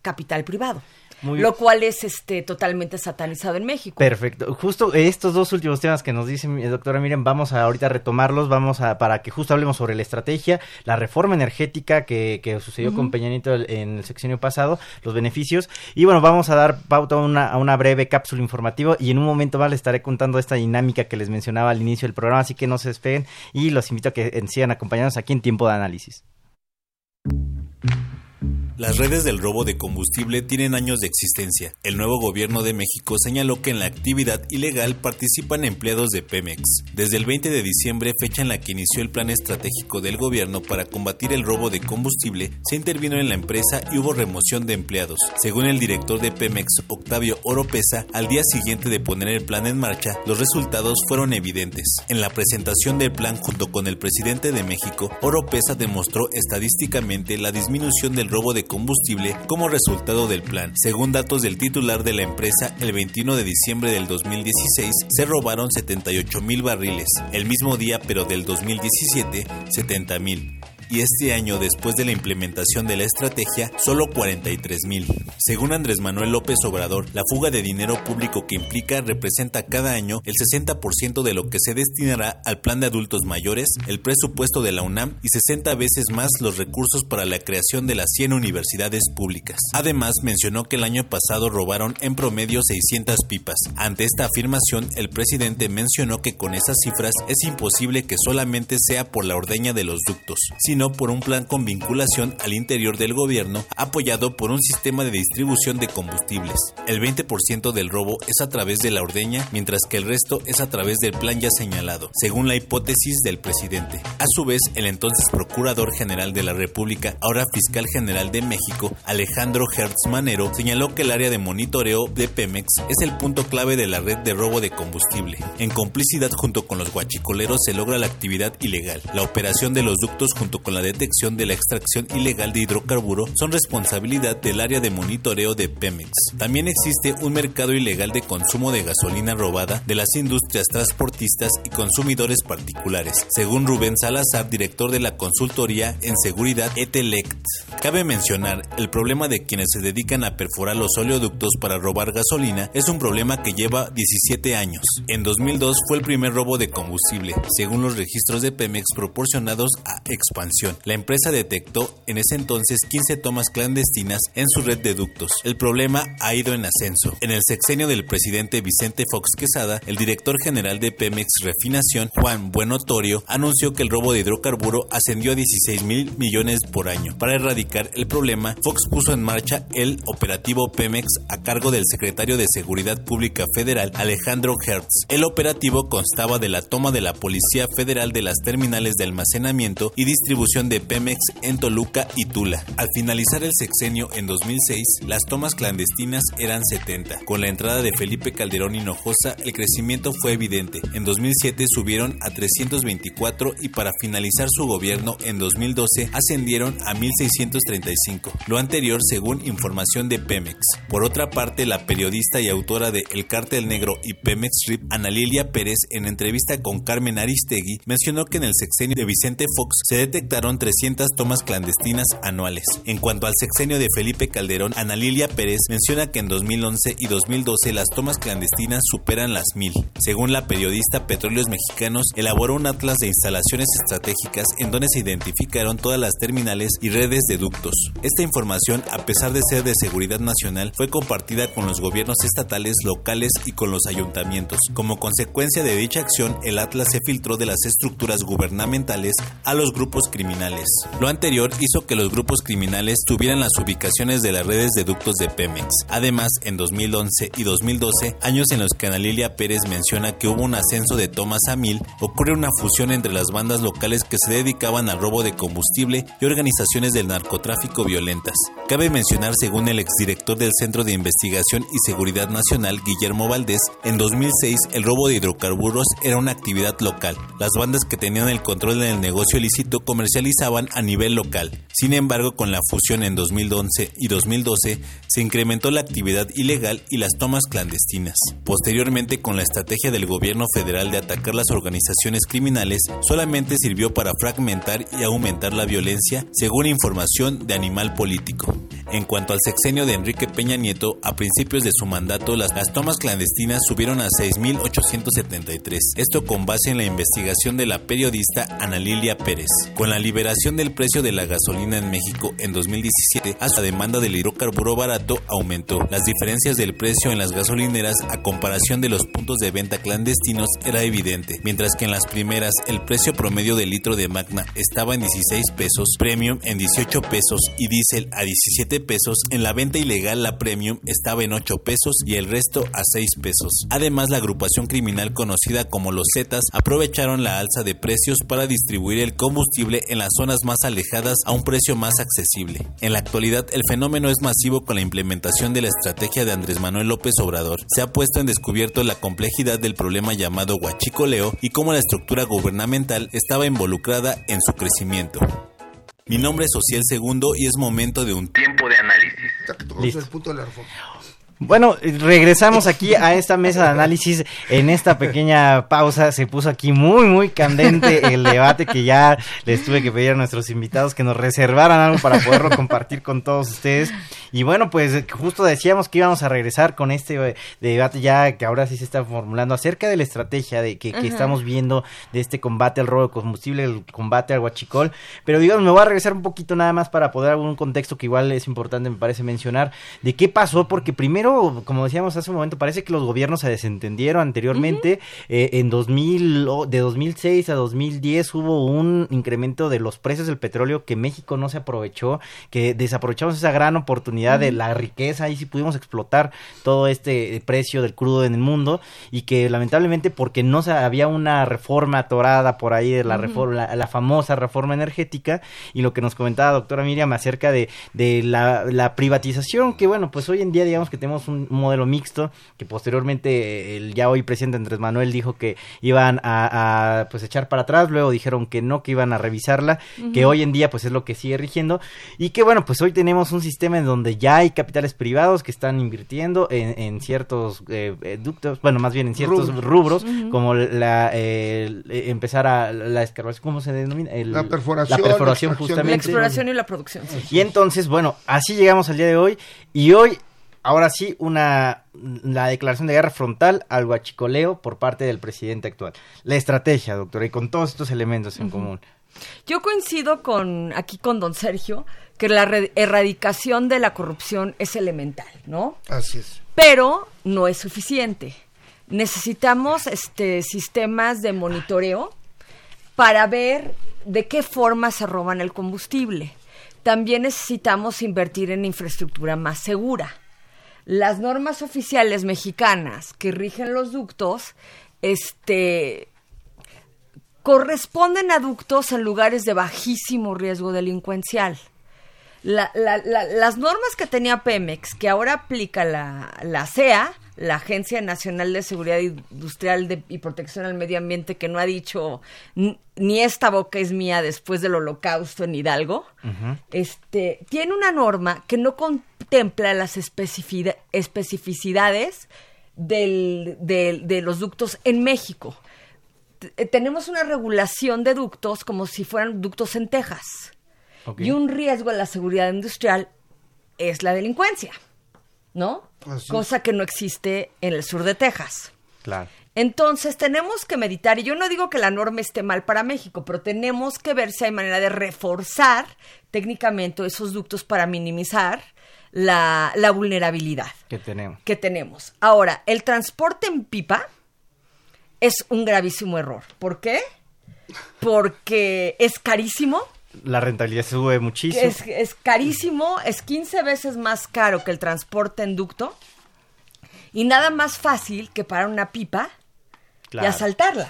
capital privado lo cual es este totalmente satanizado en México. Perfecto. Justo estos dos últimos temas que nos dice doctora Miren, vamos a ahorita retomarlos, vamos a para que justo hablemos sobre la estrategia, la reforma energética que, que sucedió con Peña Nieto en el sexenio pasado, los beneficios y bueno, vamos a dar pauta a una, a una breve cápsula informativa y en un momento más les estaré contando esta dinámica que les mencionaba al inicio del programa, así que no se despeguen y los invito a que sigan acompañándonos aquí en Tiempo de Análisis. Las redes del robo de combustible tienen años de existencia. El nuevo gobierno de México señaló que en la actividad ilegal participan empleados de Pemex. Desde el 20 de diciembre, fecha en la que inició el plan estratégico del gobierno para combatir el robo de combustible, se intervino en la empresa y hubo remoción de empleados. Según el director de Pemex, Octavio Oropesa, al día siguiente de poner el plan en marcha, los resultados fueron evidentes. En la presentación del plan junto con el presidente de México, Oropesa demostró estadísticamente la disminución del robo de combustible como resultado del plan. Según datos del titular de la empresa, el 21 de diciembre del 2016 se robaron 78 mil barriles, el mismo día pero del 2017 70 mil y este año, después de la implementación de la estrategia, solo 43 mil. Según Andrés Manuel López Obrador, la fuga de dinero público que implica representa cada año el 60% de lo que se destinará al plan de adultos mayores, el presupuesto de la UNAM y 60 veces más los recursos para la creación de las 100 universidades públicas. Además, mencionó que el año pasado robaron en promedio 600 pipas. Ante esta afirmación, el presidente mencionó que con esas cifras es imposible que solamente sea por la ordeña de los ductos, sino por un plan con vinculación al interior del gobierno apoyado por un sistema de distribución de combustibles. El 20% del robo es a través de la ordeña, mientras que el resto es a través del plan ya señalado, según la hipótesis del presidente. A su vez, el entonces Procurador General de la República, ahora Fiscal General de México, Alejandro Hertz Manero, señaló que el área de monitoreo de Pemex es el punto clave de la red de robo de combustible. En complicidad junto con los guachicoleros se logra la actividad ilegal. La operación de los ductos junto con la detección de la extracción ilegal de hidrocarburo son responsabilidad del área de monitoreo de Pemex. También existe un mercado ilegal de consumo de gasolina robada de las industrias transportistas y consumidores particulares, según Rubén Salazar, director de la consultoría en seguridad ETELECT. Cabe mencionar, el problema de quienes se dedican a perforar los oleoductos para robar gasolina es un problema que lleva 17 años. En 2002 fue el primer robo de combustible, según los registros de Pemex proporcionados a Expansión la empresa detectó en ese entonces 15 tomas clandestinas en su red de ductos. El problema ha ido en ascenso. En el sexenio del presidente Vicente Fox Quesada, el director general de Pemex Refinación, Juan Buenotorio, anunció que el robo de hidrocarburo ascendió a 16 mil millones por año. Para erradicar el problema, Fox puso en marcha el operativo Pemex a cargo del secretario de Seguridad Pública Federal, Alejandro Hertz. El operativo constaba de la toma de la Policía Federal de las terminales de almacenamiento y distribución de Pemex en Toluca y Tula. Al finalizar el sexenio en 2006, las tomas clandestinas eran 70. Con la entrada de Felipe Calderón Hinojosa, el crecimiento fue evidente. En 2007 subieron a 324 y para finalizar su gobierno en 2012 ascendieron a 1635. Lo anterior según información de Pemex. Por otra parte, la periodista y autora de El Cártel Negro y Pemex Rip, Ana Lilia Pérez, en entrevista con Carmen Aristegui, mencionó que en el sexenio de Vicente Fox se detectaron 300 tomas clandestinas anuales. En cuanto al sexenio de Felipe Calderón, Ana Lilia Pérez menciona que en 2011 y 2012 las tomas clandestinas superan las mil. Según la periodista Petróleos Mexicanos, elaboró un atlas de instalaciones estratégicas en donde se identificaron todas las terminales y redes de ductos. Esta información, a pesar de ser de seguridad nacional, fue compartida con los gobiernos estatales, locales y con los ayuntamientos. Como consecuencia de dicha acción, el atlas se filtró de las estructuras gubernamentales a los grupos criminales lo anterior hizo que los grupos criminales tuvieran las ubicaciones de las redes de ductos de Pemex. Además, en 2011 y 2012, años en los que Ana Lilia Pérez menciona que hubo un ascenso de tomas a mil, ocurre una fusión entre las bandas locales que se dedicaban al robo de combustible y organizaciones del narcotráfico violentas. Cabe mencionar, según el exdirector del Centro de Investigación y Seguridad Nacional, Guillermo Valdés, en 2006 el robo de hidrocarburos era una actividad local. Las bandas que tenían el control en el negocio ilícito comercial comercializaban a nivel local. Sin embargo, con la fusión en 2011 y 2012 se incrementó la actividad ilegal y las tomas clandestinas. Posteriormente, con la estrategia del gobierno federal de atacar las organizaciones criminales, solamente sirvió para fragmentar y aumentar la violencia, según información de Animal Político. En cuanto al sexenio de Enrique Peña Nieto, a principios de su mandato las, las tomas clandestinas subieron a 6.873, esto con base en la investigación de la periodista Ana Lilia Pérez. Con la liberación del precio de la gasolina en México en 2017, a su demanda del hidrocarburo barato aumentó. Las diferencias del precio en las gasolineras a comparación de los puntos de venta clandestinos era evidente, mientras que en las primeras el precio promedio del litro de Magna estaba en 16 pesos, Premium en 18 pesos y Diesel a 17 pesos, en la venta ilegal la Premium estaba en 8 pesos y el resto a 6 pesos. Además, la agrupación criminal conocida como los Zetas aprovecharon la alza de precios para distribuir el combustible en las zonas más alejadas a un precio más accesible. En la actualidad, el fenómeno es masivo con la implementación de la estrategia de Andrés Manuel López Obrador. Se ha puesto en descubierto la complejidad del problema llamado huachicoleo y cómo la estructura gubernamental estaba involucrada en su crecimiento. Mi nombre es Social Segundo y es momento de un tiempo de análisis. Listo. Bueno, regresamos aquí a esta mesa de análisis. En esta pequeña pausa se puso aquí muy, muy candente el debate que ya les tuve que pedir a nuestros invitados que nos reservaran algo para poderlo compartir con todos ustedes. Y bueno, pues justo decíamos que íbamos a regresar con este debate ya que ahora sí se está formulando acerca de la estrategia de que, que estamos viendo de este combate al robo de combustible, el combate al huachicol. Pero digamos, me voy a regresar un poquito nada más para poder un contexto que igual es importante, me parece mencionar, de qué pasó, porque primero como decíamos hace un momento, parece que los gobiernos se desentendieron anteriormente. eh, en 2000, de 2006 a 2010 hubo un incremento de los precios del petróleo que México no se aprovechó, que desaprovechamos esa gran oportunidad de la riqueza. Y si pudimos explotar todo este precio del crudo en el mundo y que lamentablemente porque no se, había una reforma atorada por ahí de la reforma, la, la famosa reforma energética. Y lo que nos comentaba doctora Miriam acerca de, de la, la privatización que bueno pues hoy en día digamos que tenemos un modelo mixto que posteriormente el ya hoy presidente Andrés Manuel dijo que iban a, a, pues echar para atrás luego dijeron que no que iban a revisarla que hoy en día pues es lo que sigue rigiendo y que bueno pues hoy tenemos un sistema en donde ya hay capitales privados que están invirtiendo en, en ciertos eh, eh, ductos bueno más bien en ciertos rubros, como la eh, empezar a la escarbación cómo se denomina El- La perforación, la perforación justamente La exploración y la producción. sí. y entonces, bueno, así llegamos al día de hoy. Y hoy, ahora sí, una la declaración de guerra frontal al huachicoleo por parte del presidente actual. La estrategia, doctora, y con todos estos elementos en común. Yo coincido con aquí con don Sergio que la re- erradicación de la corrupción es elemental, ¿no? Así es. Pero no es suficiente. Necesitamos este sistemas de monitoreo para ver de qué forma se roban el combustible. También necesitamos invertir en infraestructura más segura. Las normas oficiales mexicanas que rigen los ductos, este, corresponden a ductos en lugares de bajísimo riesgo delincuencial. La- la- la- las normas que tenía Pemex, que ahora aplica la, la CEA, la Agencia Nacional de Seguridad Industrial de- y Protección al Medio Ambiente, que no ha dicho "N- ni esta boca es mía después del holocausto en Hidalgo, este, tiene una norma que no contempla las especifici- especificidades del- del- de los ductos en México. T- eh, tenemos una regulación de ductos como si fueran ductos en Texas. Y un riesgo a la seguridad industrial es la delincuencia, ¿no? Así es. Cosa que no existe en el sur de Texas. Claro. Entonces tenemos que meditar, y yo no digo que la norma esté mal para México, pero tenemos que ver si hay manera de reforzar técnicamente esos ductos para minimizar la, la vulnerabilidad Que tenemos. que tenemos. Ahora, el transporte en pipa es un gravísimo error. ¿Por qué? Porque es carísimo, La rentabilidad sube muchísimo. es, es carísimo, es 15 veces más caro que el transporte en ducto y nada más fácil que parar una pipa y asaltarla.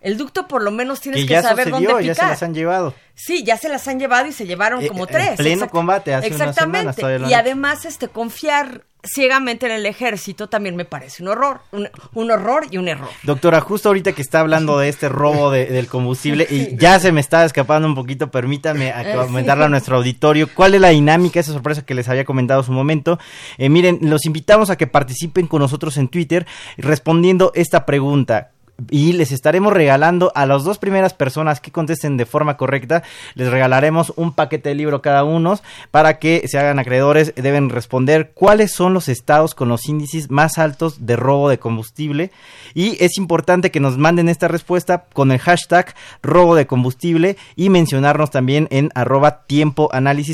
El ducto por lo menos tienes que que, ya saber sucedió, dónde ya picar. se las han llevado. Sí, ya se las han llevado y se llevaron Eh, como en tres. pleno exact- combate, hace unas Exactamente. semanas lo han y además, este, confiar ciegamente en el ejército también me parece un horror, un, un horror y un error. Doctora, justo ahorita que está hablando de este robo de- del combustible y ya se me está escapando un poquito, permítame Eh, comentarle a nuestro auditorio cuál es la dinámica, esa sorpresa que les había comentado hace un momento. Eh, miren, los invitamos a que participen con nosotros en Twitter respondiendo esta pregunta. Y les estaremos regalando a las dos primeras personas que contesten de forma correcta, les regalaremos un paquete de libro cada uno para que se hagan acreedores. Deben responder cuáles son los estados con los índices más altos de robo de combustible. Y es importante que nos manden esta respuesta con el hashtag robo de combustible y mencionarnos también en arroba tiempo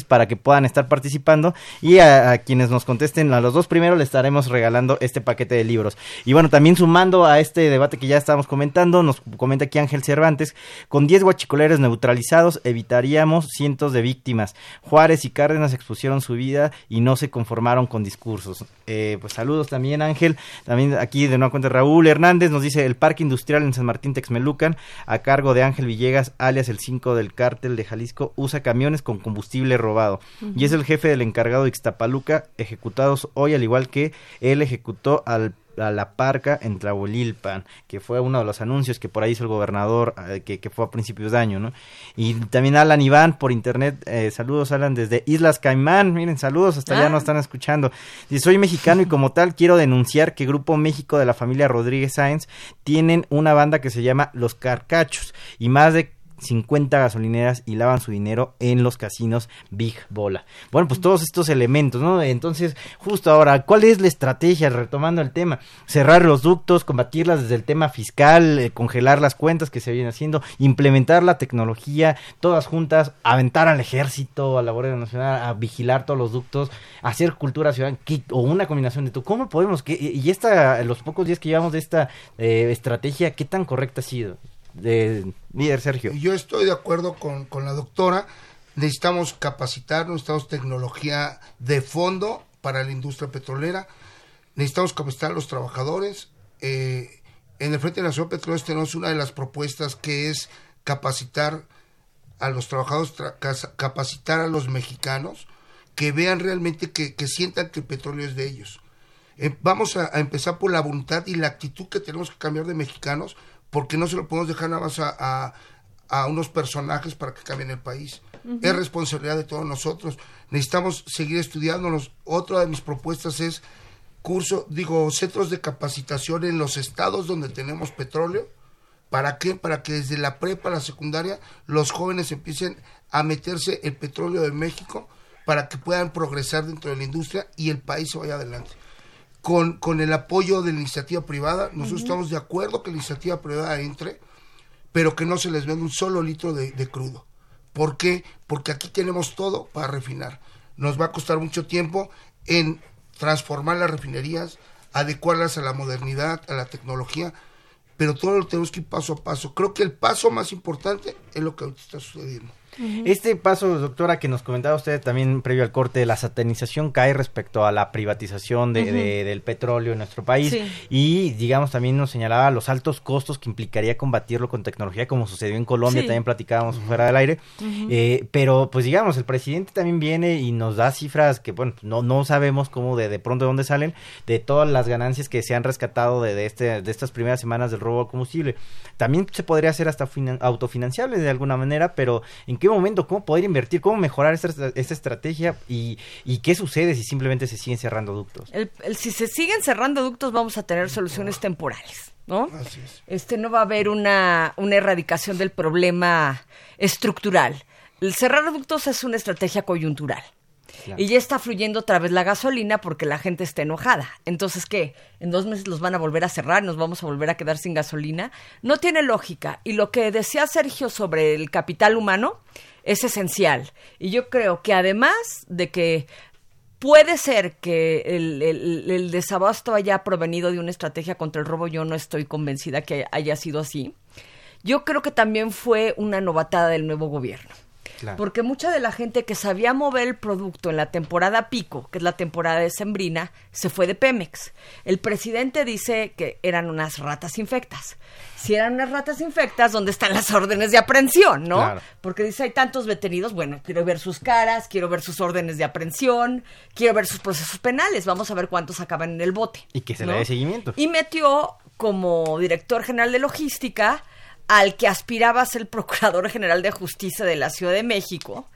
para que puedan estar participando. Y a, quienes nos contesten a los dos primeros les estaremos regalando este paquete de libros. Y bueno, también sumando a este debate que ya estábamos comentando, nos comenta aquí Ángel Cervantes, con 10 guachicoleros neutralizados evitaríamos cientos de víctimas. Juárez y Cárdenas expusieron su vida y no se conformaron con discursos. Eh, pues saludos también Ángel, también aquí de nueva cuenta Raúl Hernández nos dice el parque industrial en San Martín Texmelucan a cargo de Ángel Villegas, alias el 5 del cártel de Jalisco, usa camiones con combustible robado y es el jefe del encargado de Ixtapaluca, ejecutados hoy al igual que él ejecutó al a la parca en Tlahuelilpan, que fue uno de los anuncios que por ahí hizo el gobernador, eh, que, que fue a principios de año, ¿no? Y también Alan Iván por internet, eh, saludos Alan desde Islas Caimán, miren, saludos, hasta allá Ah. nos están escuchando. Dice, soy mexicano y como tal quiero denunciar que Grupo México de la familia Rodríguez Sáenz tienen una banda que se llama Los Carcachos y más de 50 gasolineras y lavan su dinero en los casinos Big Bola. Bueno, pues todos estos elementos, ¿no? Entonces, justo ahora, ¿cuál es la estrategia? Retomando el tema, cerrar los ductos, combatirlas desde el tema fiscal, eh, congelar las cuentas que se vienen haciendo, implementar la tecnología, todas juntas, aventar al ejército, a la Guardia Nacional, a vigilar todos los ductos, hacer cultura ciudadana, ¿qué- o una combinación de todo. ¿Cómo podemos? ¿Qué- y esta, los pocos días que llevamos de esta eh, estrategia, ¿qué tan correcta ha sido? De, líder Sergio. Yo estoy de acuerdo con, con la doctora. Necesitamos capacitar, necesitamos tecnología de fondo para la industria petrolera. Necesitamos capacitar a los trabajadores. Eh, en el Frente Nacional Petrolero tenemos una de las propuestas que es capacitar a los trabajadores, capacitar a los mexicanos que vean realmente, que, que sientan que el petróleo es de ellos. Eh, vamos a empezar por la voluntad y la actitud que tenemos que cambiar de mexicanos, porque no se lo podemos dejar nada más a, a- a unos personajes para que cambien el país. Es responsabilidad de todos nosotros. Necesitamos seguir estudiándonos. Otra de mis propuestas es curso, digo, centros de capacitación en los estados donde tenemos petróleo. ¿Para qué? Para que desde la prepa, la secundaria, los jóvenes empiecen a meterse el petróleo de México para que puedan progresar dentro de la industria y el país se vaya adelante. Con, con el apoyo de la iniciativa privada, nosotros estamos de acuerdo que la iniciativa privada entre, pero que no se les venda un solo litro de, de crudo. ¿Por qué? Porque aquí tenemos todo para refinar. Nos va a costar mucho tiempo en transformar las refinerías, adecuarlas a la modernidad, a la tecnología, pero todo lo tenemos que ir paso a paso. Creo que el paso más importante es lo que ahorita está sucediendo. Este paso, doctora, que nos comentaba usted también previo al corte, la satanización cae respecto a la privatización de, de- del petróleo en nuestro país Sí. y, digamos, también nos señalaba los altos costos que implicaría combatirlo con tecnología, como sucedió en Colombia, Sí. también platicábamos fuera del aire. Eh, pero, pues, digamos, el presidente también viene y nos da cifras que, bueno, no, no sabemos cómo de, de pronto de dónde salen, de todas las ganancias que se han rescatado de, de, este, de estas primeras semanas del robo al combustible. También se podría hacer hasta finan- autofinanciable de alguna manera, pero ¿en qué momento? ¿Cómo poder invertir? ¿Cómo mejorar esta, esta estrategia? ¿Y, ¿Y qué sucede si simplemente se siguen cerrando ductos? El- el- si se siguen cerrando ductos, vamos a tener soluciones temporales, ¿no? Así es. Este no va a haber una, una erradicación del problema estructural. El cerrar ductos es una estrategia coyuntural. Y ya está fluyendo otra vez la gasolina porque la gente está enojada. Entonces, ¿qué? ¿En dos meses los van a volver a cerrar? ¿Nos vamos a volver a quedar sin gasolina? No tiene lógica. Y lo que decía Sergio sobre el capital humano es esencial. Y yo creo que además de que puede ser que el- el desabasto haya provenido de una estrategia contra el robo, yo no estoy convencida que haya sido así. Yo creo que también fue una novatada del nuevo gobierno. Porque mucha de la gente que sabía mover el producto en la temporada pico, que es la temporada de Sembrina, se fue de Pemex. El presidente dice que eran unas ratas infectas. Si eran unas ratas infectas, ¿dónde están las órdenes de aprehensión, no? Porque dice, hay tantos detenidos, bueno, quiero ver sus caras, quiero ver sus órdenes de aprehensión, quiero ver sus procesos penales, vamos a ver cuántos acaban en el bote. Y que se le dé seguimiento. Y metió como director general de logística al que aspiraba a ser el Procurador General de Justicia de la Ciudad de México,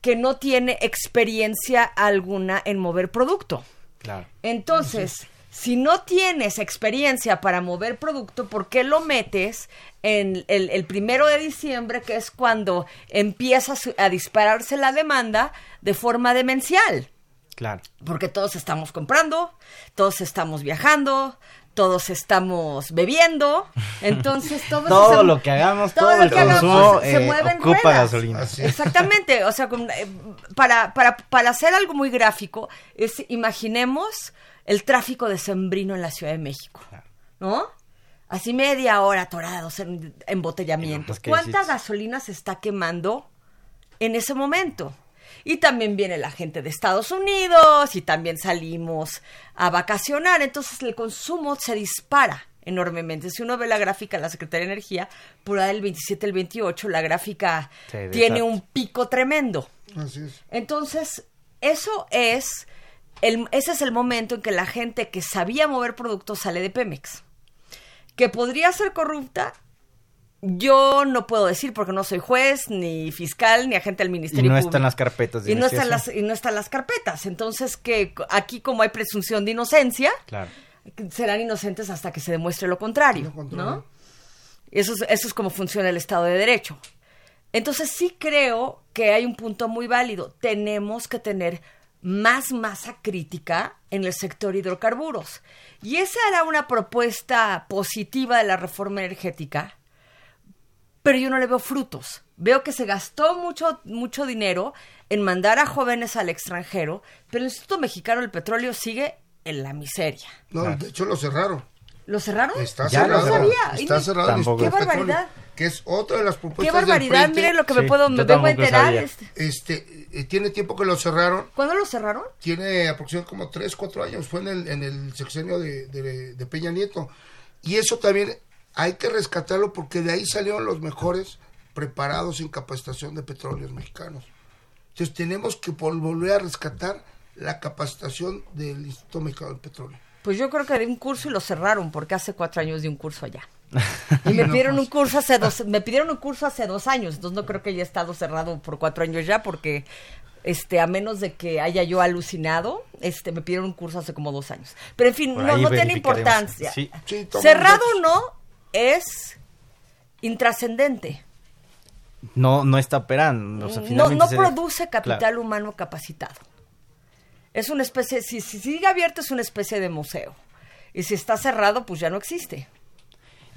que no tiene experiencia alguna en mover producto. Claro. Entonces, si no tienes experiencia para mover producto, ¿por qué lo metes en el, el primero de diciembre, que es cuando empieza a dispararse la demanda de forma demencial? Claro. Porque todos estamos comprando, todos estamos viajando, todos estamos bebiendo, entonces todo, todo lo que hagamos, todo, el consumo se eh, mueve ocupa gasolina. Exactamente, o sea, eh, para, para, para hacer algo muy gráfico, es imaginemos el tráfico de Sembrino en la Ciudad de México, ¿no? Así media hora atorados en embotellamientos. ¿Cuánta gasolina se está quemando en ese momento? Y también viene la gente de Estados Unidos y también salimos a vacacionar. Entonces el consumo se dispara enormemente. Si uno ve la gráfica de la Secretaría de Energía, por ahí del 27 al 28, la gráfica tiene un pico tremendo. Así es. Entonces, eso es, el, ese es el momento en que la gente que sabía mover productos sale de Pemex. Que podría ser corrupta, yo no puedo decir porque no soy juez, ni fiscal, ni agente del Ministerio Y no Público. están las carpetas de y no están las Y no están las carpetas. Entonces, que aquí como hay presunción de inocencia, Claro. serán inocentes hasta que se demuestre lo contrario, Lo contrario. ¿no? Eso es, eso es como funciona el Estado de Derecho. Entonces sí creo que hay un punto muy válido. Tenemos que tener más masa crítica en el sector hidrocarburos. Y esa era una propuesta positiva de la reforma energética, pero yo no le veo frutos. Veo que se gastó mucho, mucho dinero en mandar a jóvenes al extranjero, pero el Instituto Mexicano del Petróleo sigue en la miseria. No, de hecho lo cerraron. ¿Lo cerraron? Está Ya lo cerrado. sabía. Está cerrado. el Tampoco. Instituto ¡Qué barbaridad! Que es otra de las propuestas Qué barbaridad, miren lo que me puedo, me vengo a enterar. este. Este, eh, tiene tiempo que lo cerraron. ¿Cuándo lo cerraron? Tiene aproximadamente como 3, 4 años. Fue en el, en el sexenio de, de- de Peña Nieto. Y eso también hay que rescatarlo porque de ahí salieron los mejores preparados en capacitación de petróleos mexicanos. Entonces tenemos que vol- volver a rescatar la capacitación del Instituto Mexicano del Petróleo. Pues yo creo que de un curso y lo cerraron porque hace cuatro años di un curso allá. Y me pidieron un curso hace dos, me pidieron un curso hace dos años, entonces no creo que haya estado cerrado por cuatro años ya, porque este, a menos de que haya yo alucinado, este, me pidieron un curso hace como dos años. Pero en fin, Por no, tiene importancia. Sí. Cerrado o no es intrascendente. No, no está operando. o sea, no produce capital Claro. humano capacitado. Es una especie, si, si sigue abierto es una especie de museo. Y si está cerrado, pues ya no existe.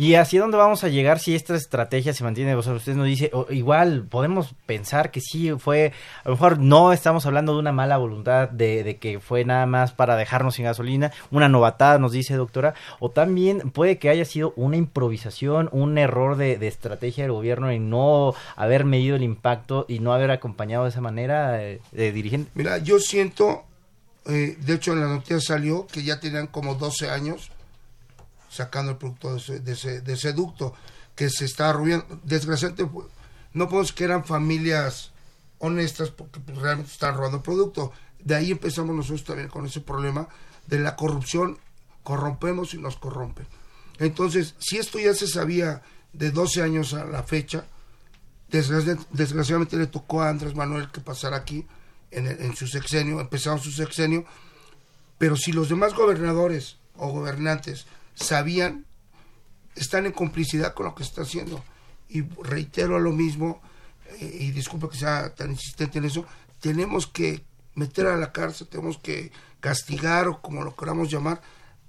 ¿Y hacia dónde vamos a llegar si esta estrategia se mantiene? O sea, usted nos dice, igual podemos pensar que sí fue, a lo mejor no estamos hablando de una mala voluntad, de, de que fue nada más para dejarnos sin gasolina, una novatada, nos dice doctora, o también puede que haya sido una improvisación, un error de, de estrategia del gobierno en no haber medido el impacto y no haber acompañado de esa manera eh, de dirigente. Mira, yo siento, eh, de hecho en la noticia salió que ya tenían como 12 años sacando el producto de ese, de ese, ducto que se está arruinando. Desgraciadamente, pues, no podemos que eran familias honestas porque pues, realmente están robando producto. De ahí empezamos nosotros también con ese problema de la corrupción, corrompemos y nos corrompen. Entonces, si esto ya se sabía de 12 años a la fecha, desgraci- desgraciadamente le tocó a Andrés Manuel que pasara aquí en, en su sexenio, empezaron su sexenio, pero si los demás gobernadores o gobernantes sabían, están en complicidad con lo que está haciendo. Y reitero lo mismo, eh, y disculpa que sea tan insistente en eso, tenemos que meter a la cárcel, tenemos que castigar o como lo queramos llamar,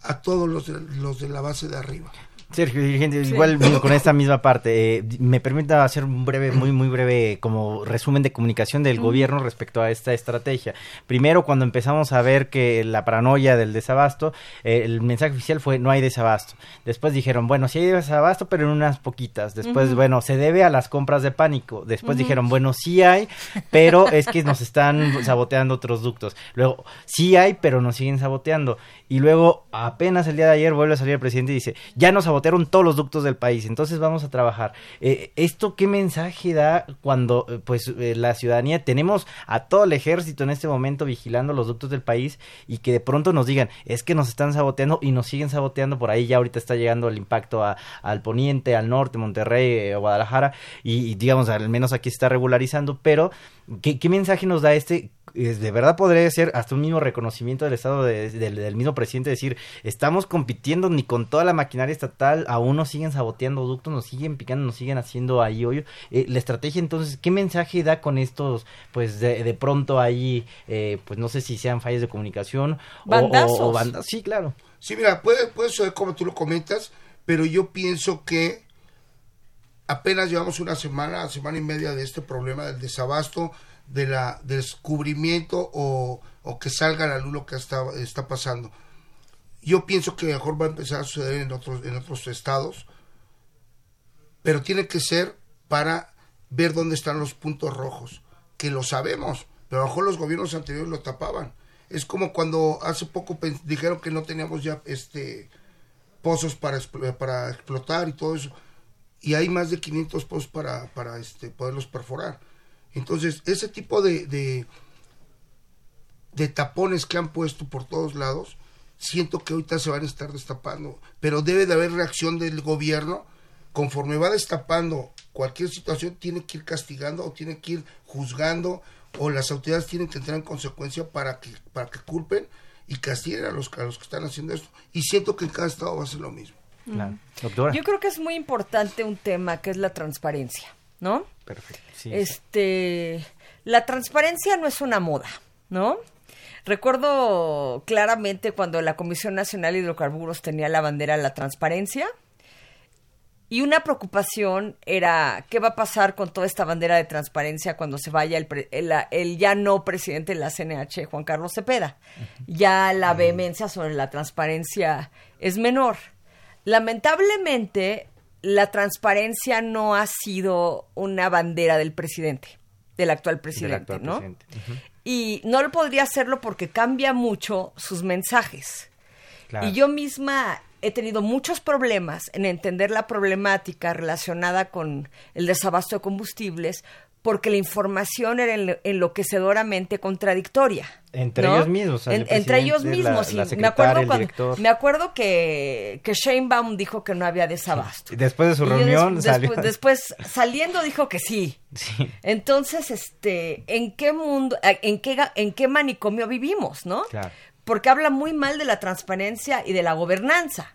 a todos los de, los de la base de arriba. Sergio, dirigente, igual con esta misma parte, eh, me permita hacer un breve, muy, muy breve como resumen de comunicación del gobierno respecto a esta estrategia. Primero, cuando empezamos a ver que la paranoia del desabasto, eh, el mensaje oficial fue no hay desabasto. Después dijeron, bueno, sí hay desabasto, pero en unas poquitas. Después, bueno, se debe a las compras de pánico. Después dijeron, bueno, sí hay, pero es que nos están saboteando otros ductos. Luego, sí hay, pero nos siguen saboteando. Y luego, apenas el día de ayer, vuelve a salir el presidente y dice, ya nos sabotearon todos los ductos del país, entonces vamos a trabajar. Eh, ¿Esto qué mensaje da cuando, eh, pues, eh, la ciudadanía, tenemos a todo el ejército en este momento vigilando los ductos del país y que de pronto nos digan, es que nos están saboteando y nos siguen saboteando, por ahí ya ahorita está llegando el impacto al poniente, al norte, Monterrey, Guadalajara, y, digamos, al menos aquí está regularizando, pero ¿qué, qué mensaje nos da este? de verdad podría ser hasta un mismo reconocimiento del Estado del mismo presidente, decir, estamos compitiendo ni con toda la maquinaria estatal, aún nos siguen saboteando ductos, nos siguen picando, nos siguen haciendo ahí hoyo. Eh, la estrategia entonces, ¿qué mensaje da con estos, pues de, de pronto ahí, eh, pues no sé si sean fallas de comunicación o, bandas? Sí, claro. Sí, mira, puede, puede ser como tú lo comentas, pero yo pienso que apenas llevamos una semana, semana y media de este problema del desabasto, de la descubrimiento o, que salga a la luz lo que está, está pasando. Yo pienso que mejor va a empezar a suceder en otros, en otros estados, pero tiene que ser para ver dónde están los puntos rojos, que lo sabemos, pero a lo mejor los gobiernos anteriores lo tapaban. Es como cuando hace poco dijeron que no teníamos ya este pozos para, para explotar y todo eso, y hay más de 500 pozos para, para este, poderlos perforar entonces, ese tipo de, de, tapones que han puesto por todos lados, siento que ahorita se van a estar destapando, pero debe de haber reacción del gobierno. Conforme va destapando cualquier situación, tiene que ir castigando o tiene que ir juzgando o las autoridades tienen que entrar en consecuencia para que, para que culpen y castiguen a los, a los que están haciendo esto. Y siento que en cada estado va a ser lo mismo. Doctora. Yo creo que es muy importante un tema que es la transparencia, ¿no? Perfecto este, la transparencia no es una moda, ¿no? Recuerdo claramente cuando la Comisión Nacional de Hidrocarburos tenía la bandera de la transparencia y una preocupación era qué va a pasar con toda esta bandera de transparencia cuando se vaya el, ya no presidente de la CNH, Juan Carlos Cepeda. Ya la vehemencia sobre la transparencia es menor. Lamentablemente, la transparencia no ha sido una bandera del presidente, del actual presidente, ¿no? Y no lo podría hacerlo porque cambia mucho sus mensajes. Y yo misma he tenido muchos problemas en entender la problemática relacionada con el desabasto de combustibles porque la información era enloquecedoramente contradictoria. Entre ellos mismos. entre ellos mismos, sí. me, acuerdo me acuerdo que, que Baum dijo que no había desabasto. Después de su reunión salió. Después, saliendo dijo que sí. sí. Entonces, este, ¿en qué mundo, en qué, en qué manicomio vivimos, no? Claro. Porque habla muy mal de la transparencia y de la gobernanza.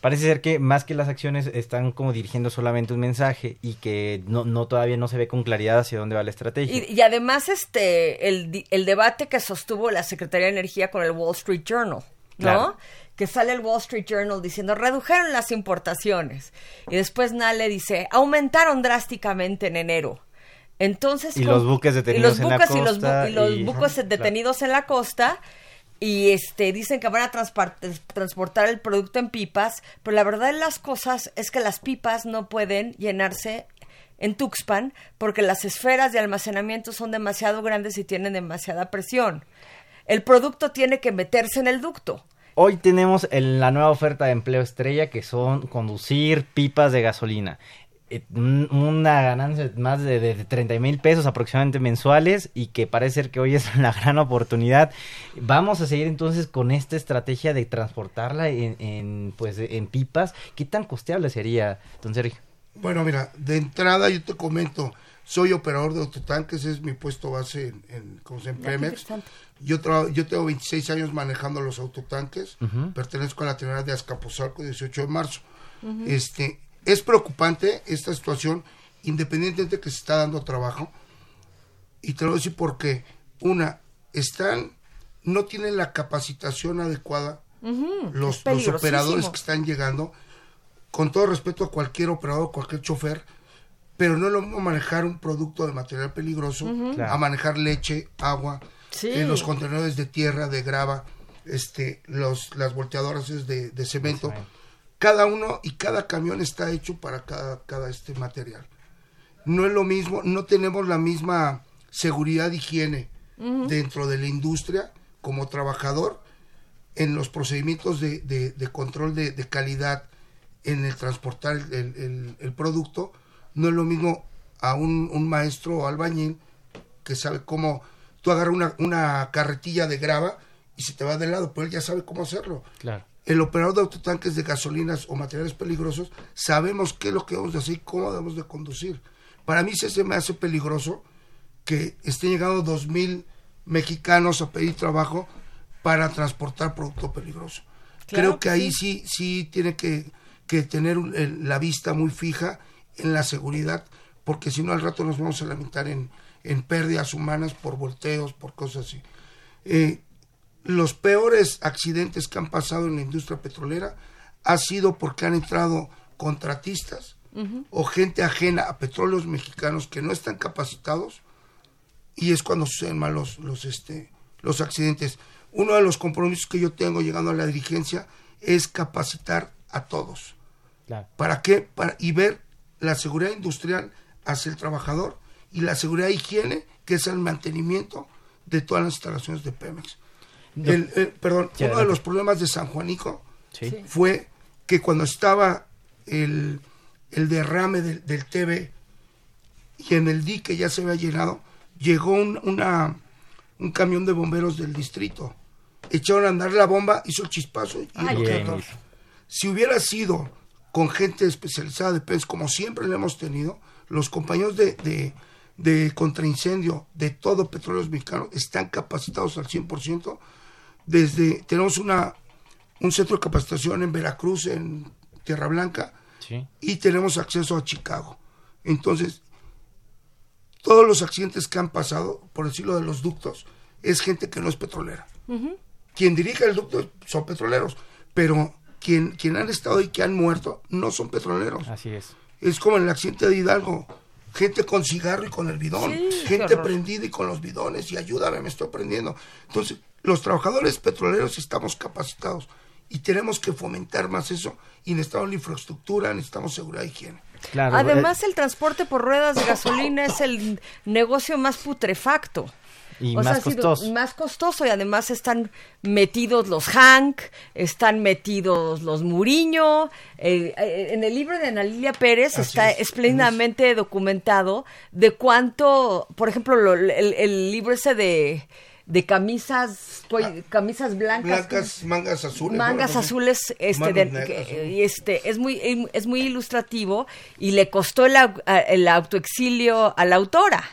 Parece ser que más que las acciones están como dirigiendo solamente un mensaje y que no, no todavía no se ve con claridad hacia dónde va la estrategia. Y, además este el, el, debate que sostuvo la Secretaría de Energía con el Wall Street Journal, ¿no? Que sale el Wall Street Journal diciendo redujeron las importaciones y después Nale dice aumentaron drásticamente en enero. Entonces, y los buques detenidos en la costa. Y los, y los buques detenidos en la costa y este dicen que van a transportar el producto en pipas, pero la verdad de las cosas es que las pipas no pueden llenarse en Tuxpan porque las esferas de almacenamiento son demasiado grandes y tienen demasiada presión. El producto tiene que meterse en el ducto. Hoy tenemos la nueva oferta de empleo estrella que son conducir pipas de gasolina. Eh, una ganancia de más de, de 30 mil pesos aproximadamente mensuales y que parece ser que hoy es una gran oportunidad. Vamos a seguir entonces con esta estrategia de transportarla en, pues en pipas. ¿Qué tan costeable sería, don Sergio? Bueno, mira, de entrada yo te comento, soy operador de autotanques, es mi puesto base en, en, en Pemex. Yo, yo tengo 26 años manejando los autotanques, pertenezco a la Trinidad de Azcapotzalco, 18 de marzo. Este, es preocupante esta situación, independientemente de que se está dando trabajo. Y te lo voy a decir porque, una, están, no tienen la capacitación adecuada. Los, los operadores que están llegando. con todo respeto a cualquier operador, cualquier chofer, pero no es lo mismo manejar un producto de material peligroso a manejar leche, agua, en los contenedores de tierra, de grava, este, los, las volteadoras de, de cemento. Cada uno y cada camión está hecho para cada, cada este material. No es lo mismo, no tenemos la misma seguridad, higiene dentro de la industria como trabajador en los procedimientos de, de, control de, calidad en el transportar el, el, producto, no es lo mismo a un, un maestro o albañil que sabe cómo tú agarras una, una carretilla de grava y se te va de lado, pero él ya sabe cómo hacerlo. Claro. El operador de autotanques de gasolinas o materiales peligrosos, sabemos qué es lo que debemos de hacer y cómo debemos de conducir. Para mí se me hace peligroso que estén llegando dos mil mexicanos a pedir trabajo para transportar producto peligroso. Creo que, ahí sí, sí tiene que, que tener la vista muy fija en la seguridad, porque si no al rato nos vamos a lamentar en, en pérdidas humanas por volteos, por cosas así. Eh, los peores accidentes que han pasado en la industria petrolera ha sido porque han entrado contratistas o gente ajena a petróleos mexicanos que no están capacitados y es cuando suceden mal los, los, este, los accidentes. Uno de los compromisos que yo tengo llegando a la dirigencia es capacitar a todos. ¿Para qué? Para, y ver la seguridad industrial hacia el trabajador y la seguridad de higiene, que es el mantenimiento de todas las instalaciones de Pemex. El, perdón, uno de los problemas de San Juanico fue que cuando estaba el, el derrame del, del, TV y en el dique ya se había llenado, llegó un, una, un camión de bomberos del distrito. Echaron a andar la bomba, hizo el chispazo y Si hubiera sido con gente especializada de pez, como siempre lo hemos tenido, los compañeros de, de, de contraincendio de todo Petróleos Mexicanos están capacitados al 100%. Desde, tenemos una, un centro de capacitación en Veracruz, en Tierra Blanca, y tenemos acceso a Chicago. Entonces, todos los accidentes que han pasado, por decirlo de los ductos, es gente que no es petrolera. Quien dirige el ducto son petroleros, pero quien, quien han estado y que han muerto no son petroleros. Así es. Es como en el accidente de Hidalgo. Gente con cigarro y con el bidón. gente prendida y con los bidones. Y ayúdame, me estoy prendiendo. Entonces, los trabajadores petroleros estamos capacitados y tenemos que fomentar más eso. Y necesitamos la infraestructura, necesitamos seguridad y higiene. Además, eh, el transporte por ruedas de gasolina es el negocio más putrefacto. Y más costoso. Más costoso y además están metidos los Hank, están metidos los Muriño. Eh, eh, en el libro de Ana Lilia Pérez está espléndidamente documentado de cuánto, por ejemplo, el libro ese de de camisas ah, camisas blancas, blancas mangas azules mangas azules este este es muy es muy ilustrativo y le costó el, el autoexilio a la autora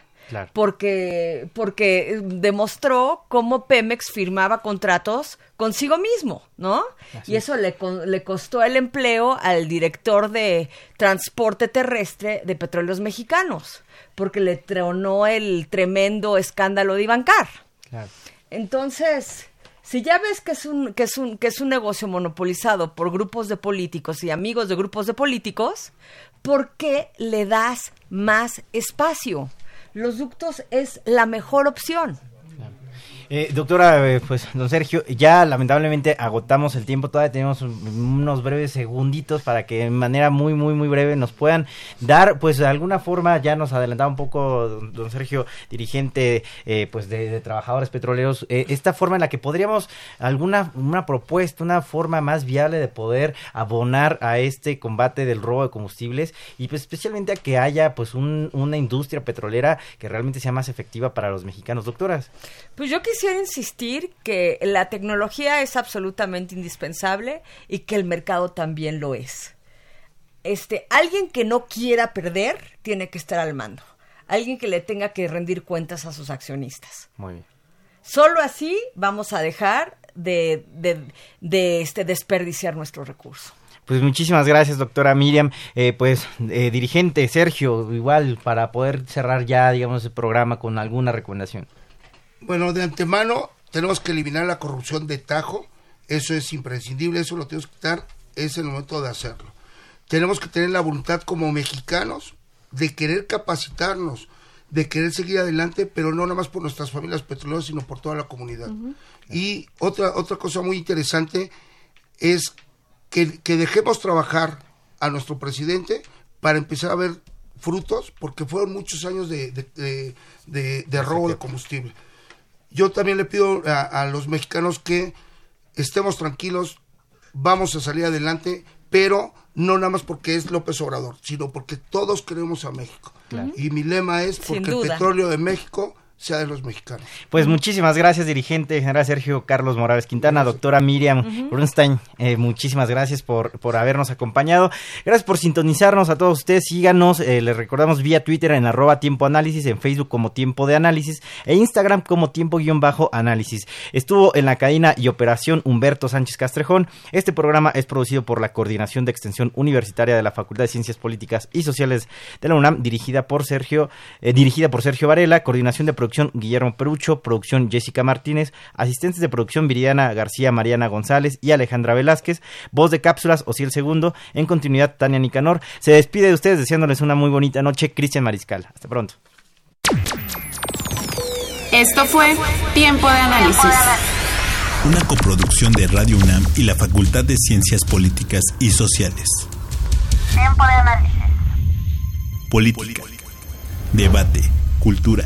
porque porque demostró cómo Pemex firmaba contratos consigo mismo, ¿no? y eso le, le costó el empleo al director de transporte terrestre de petróleos mexicanos, porque le tronó el tremendo escándalo de Ibancar. Entonces, si ya ves que es un que es un que es un negocio monopolizado por grupos de políticos y amigos de grupos de políticos, ¿por qué le das más espacio? Los ductos es la mejor opción. Eh, doctora, eh, pues don Sergio, ya lamentablemente agotamos el tiempo, todavía tenemos unos breves segunditos para que de manera muy, muy, muy breve nos puedan dar, pues de alguna forma, ya nos adelantaba un poco don, Sergio, dirigente eh, pues de, trabajadores petroleros, esta forma en la que podríamos, alguna una propuesta, una forma más viable de poder abonar a este combate del robo de combustibles y pues especialmente a que haya pues una industria petrolera que realmente sea más efectiva para los mexicanos. Doctoras. Pues yo quisiera insistir que la tecnología es absolutamente indispensable y que el mercado también lo es. Este, alguien que no quiera perder tiene que estar al mando. Alguien que le tenga que rendir cuentas a sus accionistas. Muy bien. Solo así vamos a dejar de, de, este, desperdiciar nuestro recurso. Pues muchísimas gracias, doctora Miriam. Eh, pues, eh, dirigente Sergio, igual, para poder cerrar ya, digamos, el programa con alguna recomendación. Bueno, de antemano tenemos que eliminar la corrupción de tajo, eso es imprescindible, eso lo tenemos que quitar, es el momento de hacerlo. tenemos que tener la voluntad como mexicanos de querer capacitarnos, de querer seguir adelante, pero no nada más por nuestras familias petroleras, sino por toda la comunidad. Y otra, otra cosa muy interesante es que, que dejemos trabajar a nuestro presidente para empezar a ver frutos, porque fueron muchos años de, de, de, robo de combustible. Yo también le pido a, a, los mexicanos que estemos tranquilos, vamos a salir adelante, pero no nada más porque es López Obrador, sino porque todos queremos a México. Y mi lema es porque el petróleo de México sea de los mexicanos. Pues muchísimas gracias, dirigente general Sergio Carlos Morales Quintana, doctora Miriam Brunstein, eh, muchísimas gracias por, por habernos acompañado. Gracias por sintonizarnos a todos ustedes. Síganos, eh, les recordamos vía Twitter en arroba tiempo análisis, en Facebook como tiempo de análisis e Instagram como tiempo guion bajo análisis. Estuvo en la cadena y operación Humberto Sánchez Castrejón. Este programa es producido por la Coordinación de Extensión Universitaria de la Facultad de Ciencias Políticas y Sociales de la UNAM, dirigida por Sergio, eh, dirigida por Sergio Varela, coordinación de producción Guillermo Perucho, producción Jessica Martínez, asistentes de producción Viridiana García, Mariana González y Alejandra Velázquez, voz de cápsulas el Segundo, en continuidad Tania Nicanor. Se despide de ustedes deseándoles una muy bonita noche, Cristian Mariscal. Hasta pronto. Esto fue Tiempo de Análisis. Una coproducción de Radio UNAM y la Facultad de Ciencias Políticas y Sociales. Tiempo de Análisis. Política. Debate. Cultura